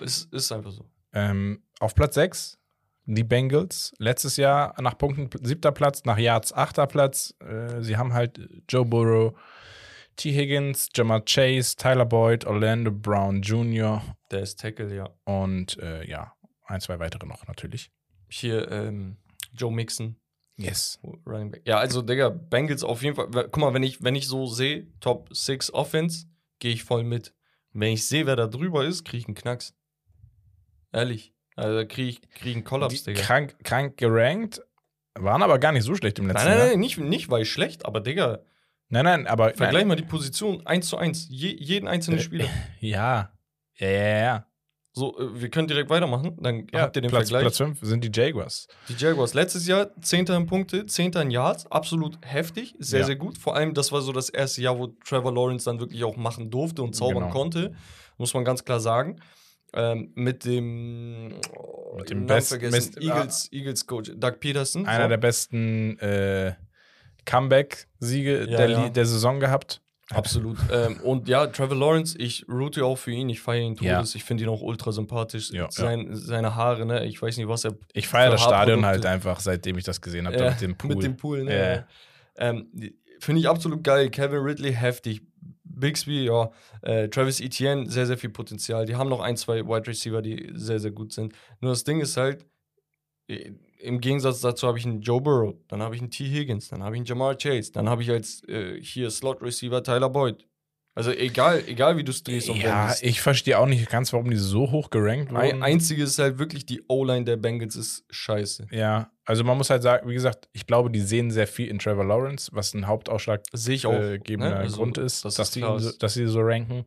Es ist einfach so. Ähm, auf Platz 6 die Bengals. Letztes Jahr nach Punkten siebter Platz, nach Yards achter Platz. Äh, sie haben halt Joe Burrow, T. Higgins, Jamar Chase, Tyler Boyd, Orlando Brown Jr. Der ist Tackle, ja. und äh, ja, ein, zwei weitere noch natürlich. Hier, ähm, Joe Mixon. Yes. Running Back. Ja, also, Digga, Bengals auf jeden Fall. Guck mal, wenn ich, wenn ich so sehe, Top 6 Offense, gehe ich voll mit. Wenn ich sehe, wer da drüber ist, kriege ich einen Knacks. Ehrlich. Also, da kriege ich, krieg ich einen Kollaps, Digga. krank, krank gerankt, waren aber gar nicht so schlecht im letzten Nein, nein, Jahr. nein, nicht, nicht weil schlecht, aber Digga, Nein, nein, aber vergleich nein. mal die Position 1 zu 1. Je, jeden einzelnen Äh, Spieler. [laughs] Ja. Ja, ja, ja. So, äh, wir können direkt weitermachen. Dann ja habt ihr den Platz, Vergleich. Platz 5 sind die Jaguars. Die Jaguars letztes Jahr 10. in Punkte, 10. in Yards, absolut heftig, sehr, Ja. sehr gut. Vor allem, das war so das erste Jahr, wo Trevor Lawrence dann wirklich auch machen durfte und zaubern Genau. konnte, muss man ganz klar sagen. Ähm, mit dem, Mit dem Namen besten- vergessen, Mist- Eagles, Eagles Coach Doug Peterson. Einer so. der besten äh, Comeback-Siege Ja, der, ja. Der Saison gehabt. Absolut. ähm, und ja, Trevor Lawrence, ich route auch für ihn, ich feiere ihn Ja. todes, ich finde ihn auch ultra sympathisch. Ja, Sein, Seine Haare, ne? Ich weiß nicht, was er Ich feiere das Stadion halt einfach, seitdem ich das gesehen habe, Ja, [laughs] mit dem Pool. Mit dem Pool, ne? Ja. Ähm, Finde ich absolut geil. Kevin Ridley, heftig. Bixby, ja. Äh, Travis Etienne, sehr, sehr viel Potenzial. Die haben noch ein, zwei Wide Receiver, die sehr, sehr gut sind. Nur das Ding ist halt, äh, im Gegensatz dazu habe ich einen Joe Burrow, dann habe ich einen T. Higgins, dann habe ich einen Jamar Chase, dann habe ich als äh, hier Slot Receiver Tyler Boyd. Also egal, egal wie du es drehst und ja, wendest. ich verstehe auch nicht ganz, warum die so hoch gerankt Ein, wurden. einzige ist halt wirklich, die O-Line der Bengals ist scheiße. ja, also man muss halt sagen, wie gesagt, ich glaube, die sehen sehr viel in Trevor Lawrence, was ein hauptausschlaggebender ne? Also, Grund ist, das dass, ist die, so- dass sie so ranken.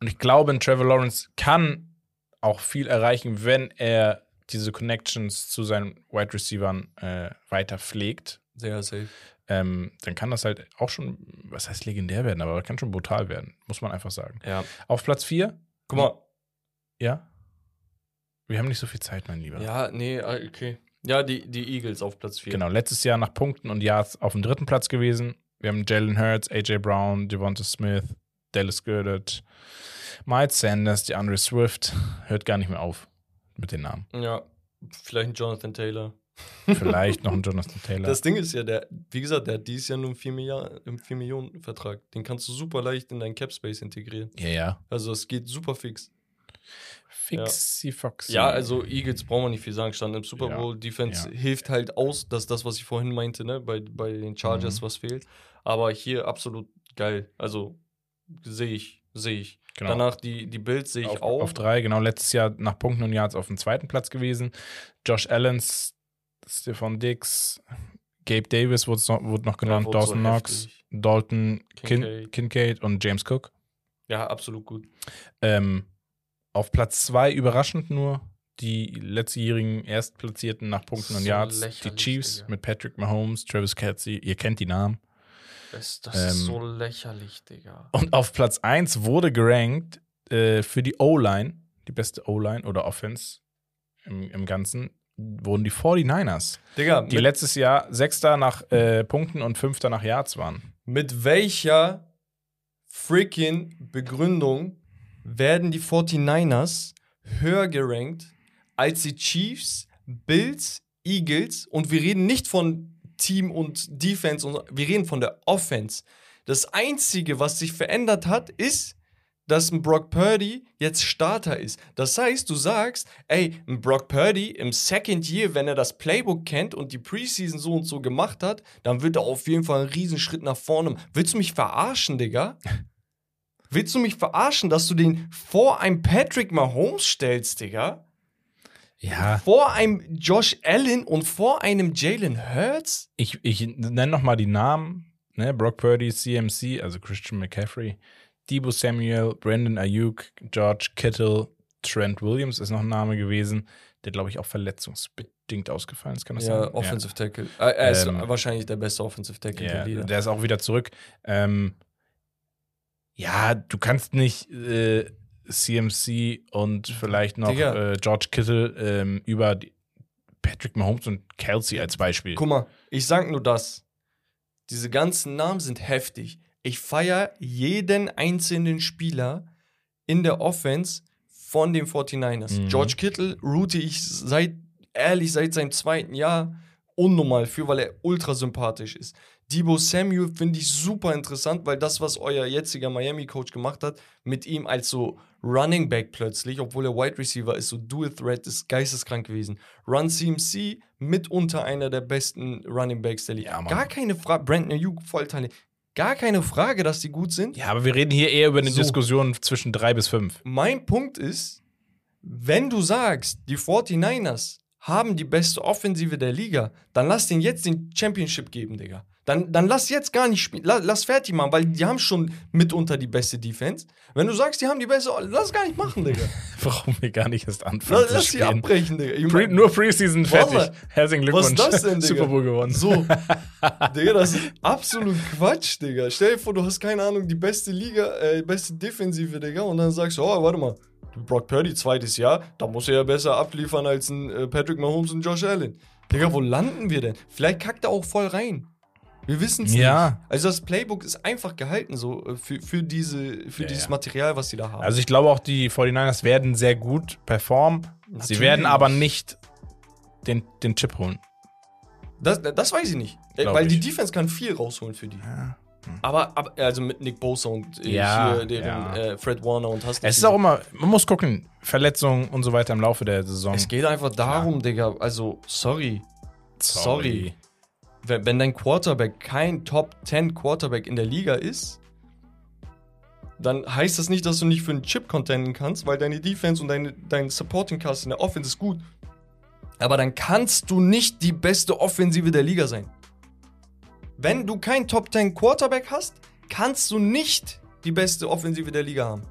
Und ich glaube, ein Trevor Lawrence kann auch viel erreichen, wenn er diese Connections zu seinen Wide Receivern äh, weiter pflegt. Sehr safe. Ähm, dann kann das halt auch schon, was heißt legendär werden, aber kann schon brutal werden, muss man einfach sagen. Ja. Auf Platz 4, Guck mal, ja. Wir haben nicht so viel Zeit, mein Lieber. Ja, nee, ah, okay. Ja, die, die Eagles auf Platz 4. Genau, letztes Jahr nach Punkten und Yards auf dem dritten Platz gewesen. Wir haben Jalen Hurts, AJ Brown, Devonta Smith, Dallas Goddard, Miles Sanders, DeAndre Swift. Hört gar nicht mehr auf mit den Namen. Ja, vielleicht ein Jonathan Taylor. Vielleicht noch ein [laughs] Jonathan Taylor. Das Ding ist ja, der, wie gesagt, der hat dieses Jahr nur einen 4, Milliard, einen 4 Millionen Vertrag. Den kannst du super leicht in deinen Cap Space integrieren. ja, ja. Also es geht super fix. Fixi Foxy. Ja, also Eagles brauchen wir nicht viel sagen, stand im Super Ja, Bowl. Defense ja. hilft halt aus, dass das, was ich vorhin meinte, ne, bei, bei den Chargers Mhm. was fehlt. Aber hier absolut geil. Also sehe ich, sehe ich. Genau. Danach die, die Bills sehe ich auf, auch. auf drei, genau, letztes Jahr nach Punkten und Yards auf dem zweiten Platz gewesen. Josh Allens, Stephon Dix, Gabe Davis wurde noch, wurde noch genannt, wurde so Dawson Knox, heftig. Dalton Kin Kincaid. Kincaid und James Cook. Ja, absolut gut. Ähm, auf Platz zwei überraschend nur die letztjährigen Erstplatzierten nach Punkten und So Yards, die Chiefs Digga. mit Patrick Mahomes, Travis Kelsey, ihr kennt die Namen. Das, das Ähm, ist so lächerlich, Digga. Und auf Platz 1 wurde gerankt äh, für die O-Line, die beste O-Line oder Offense im, im Ganzen, wurden die 49ers, Digga, die mit, letztes Jahr Sechster nach äh, Punkten und Fünfter nach Yards waren. mit welcher freaking Begründung werden die 49ers höher gerankt als die Chiefs, Bills, Eagles und wir reden nicht von Team und Defense, und, wir reden von der Offense. Das Einzige, was sich verändert hat, ist, dass ein Brock Purdy jetzt Starter ist. Das heißt, du sagst, ey, ein Brock Purdy im Second Year, wenn er das Playbook kennt und die Preseason so und so gemacht hat, dann wird er auf jeden Fall einen Riesenschritt nach vorne. Willst du mich verarschen, Digga? [laughs] Willst du mich verarschen, dass du den vor einem Patrick Mahomes stellst, Digga? Ja, Vor einem Josh Allen und vor einem Jalen Hurts? ich, ich nenne nochmal die Namen. Ne? Brock Purdy, CMC, also Christian McCaffrey, Debo Samuel, Brandon Ayuk, George Kittle, Trent Williams ist noch ein Name gewesen, der, glaube ich, auch verletzungsbedingt ausgefallen ist, kann das Ja, sein? Offensive Tackle. Äh, er ist Ähm, wahrscheinlich der beste Offensive Tackle Ja, der Liga. der ist auch wieder zurück. Ähm, ja, du kannst nicht äh, CMC und vielleicht noch Digga. äh, George Kittle ähm, über Patrick Mahomes und Kelsey als Beispiel. Guck mal, ich sag nur das. Diese ganzen Namen sind heftig. Ich feiere jeden einzelnen Spieler in der Offense von den 49ers. Mhm. George Kittle route ich seit, ehrlich, seit seinem zweiten Jahr unnormal für, weil er ultra sympathisch ist. Debo Samuel finde ich super interessant, weil das, was euer jetziger Miami-Coach gemacht hat, mit ihm als so Running Back plötzlich, obwohl er Wide Receiver ist, so Dual Threat, ist geisteskrank gewesen. Run CMC, mitunter einer der besten Running Backs der Liga. Ja. Gar keine Frage, Brandon Ayuk, Vollteile. Gar keine Frage, dass die gut sind. Ja, aber wir reden hier eher über eine So. Diskussion zwischen drei bis fünf. Mein Punkt ist, wenn du sagst, die 49ers haben die beste Offensive der Liga, dann lass den jetzt den Championship geben, Digga. Dann, dann lass jetzt gar nicht spielen. Lass, lass fertig machen, weil die haben schon mitunter die beste Defense. Wenn du sagst, die haben die beste, lass gar nicht machen, Digga. [laughs] Warum wir gar nicht erst anfangen Lass, lass sie spielen. abbrechen, Digga. Ich Pre mein- nur Preseason fertig. Wallah. Herzlichen Was ist Glückwunsch. das denn, Digga? Super Bowl gewonnen. So, [laughs] Digga, das ist absolut Quatsch, Digga. Stell dir vor, du hast keine Ahnung, die beste Liga, äh, beste Defensive, Digga, und dann sagst du, oh, warte mal, Brock Purdy, zweites Jahr, da muss er ja besser abliefern als ein äh, Patrick Mahomes und Josh Allen. Digga, wo landen wir denn? Vielleicht kackt er auch voll rein. Wir wissen es Ja. nicht. Also das Playbook ist einfach gehalten so äh, für, für, diese, für Ja, dieses ja. Material, was sie da haben. Also ich glaube auch, die 49ers werden sehr gut performen. Sie Natürlich. werden aber nicht den, den Chip holen. das, das weiß ich nicht. Äh, Glaub weil die ich. Defense kann viel rausholen für die. Ja. Aber, aber also mit Nick Bosa und äh, Ja, hier deren ja. äh, Fred Warner und hast Es ist auch immer, man muss gucken, Verletzungen und so weiter im Laufe der Saison. Es geht einfach darum, Digga. Also, sorry. Sorry. Wenn, wenn dein Quarterback kein Top 10 Quarterback in der Liga ist, dann heißt das nicht, dass du nicht für einen Chip contenden kannst, weil deine Defense und deine, dein Supporting Cast in der Offense ist gut. Aber dann kannst du nicht die beste Offensive der Liga sein. Wenn du kein Top 10 Quarterback hast, kannst du nicht die beste Offensive der Liga haben.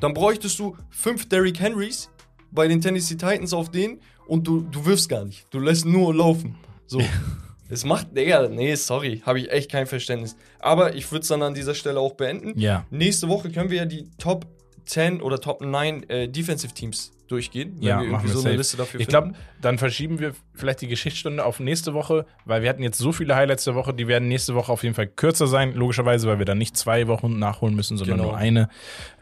Dann bräuchtest du fünf Derrick Henrys bei den Tennessee Titans auf den und du, du wirfst gar nicht. Du lässt nur laufen. So. Es macht, Digga, nee, sorry, habe ich echt kein Verständnis. Aber ich würde es dann an dieser Stelle auch beenden. Ja. Nächste Woche können wir ja die Top 10 oder Top 9 äh, Defensive Teams durchgehen, wenn Ja, wir machen irgendwie wir so eine safe. Liste dafür Ich glaube, dann verschieben wir vielleicht die Geschichtsstunde auf nächste Woche, weil wir hatten jetzt so viele Highlights der Woche, die werden nächste Woche auf jeden Fall kürzer sein, logischerweise, weil wir dann nicht zwei Wochen nachholen müssen, sondern Genau. nur eine.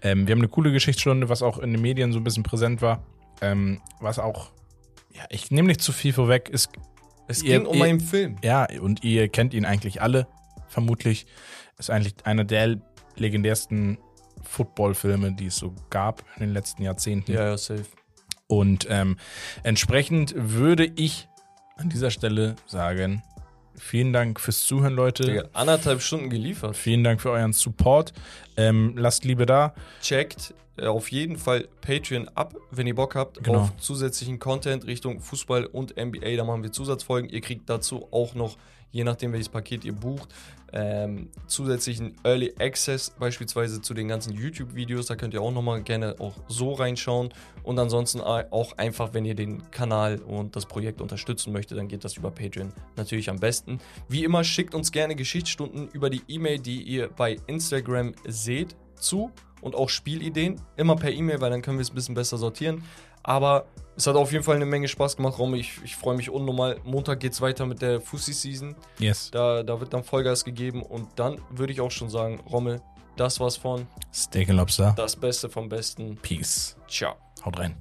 Ähm, wir haben eine coole Geschichtsstunde, was auch in den Medien so ein bisschen präsent war. Ähm, was auch, ja, ich nehme nicht zu viel vorweg, ist, Es ihr- ging um ihr- einen Film. ja, und ihr kennt ihn eigentlich alle, vermutlich. Ist eigentlich einer der legendärsten Football-Filme, die es so gab in den letzten Jahrzehnten. Ja, ja, safe. Und ähm, entsprechend würde ich an dieser Stelle sagen, vielen Dank fürs Zuhören, Leute. Digga, anderthalb Stunden geliefert. Vielen Dank für euren Support. Ähm, lasst Liebe da. Checkt äh, auf jeden Fall Patreon ab, wenn ihr Bock habt Genau. auf zusätzlichen Content Richtung Fußball und NBA. Da machen wir Zusatzfolgen. Ihr kriegt dazu auch noch, je nachdem welches Paket ihr bucht, ähm, zusätzlichen Early Access beispielsweise zu den ganzen YouTube-Videos. Da könnt ihr auch nochmal gerne auch so reinschauen. Und ansonsten auch einfach, wenn ihr den Kanal und das Projekt unterstützen möchtet, dann geht das über Patreon natürlich am besten. Wie immer, schickt uns gerne Geschichtsstunden über die E-Mail, die ihr bei Instagram seht, zu und auch Spielideen. Immer per E-Mail, weil dann können wir es ein bisschen besser sortieren. Aber es hat auf jeden Fall eine Menge Spaß gemacht, Rom. Ich, ich freue mich unnormal. Montag geht es weiter mit der Fussi-Season. Yes. Da, da wird dann Vollgas gegeben. Und dann würde ich auch schon sagen, Rommel, das war's von Steak Lobster. das Beste vom Besten. Peace. Ciao. Haut rein.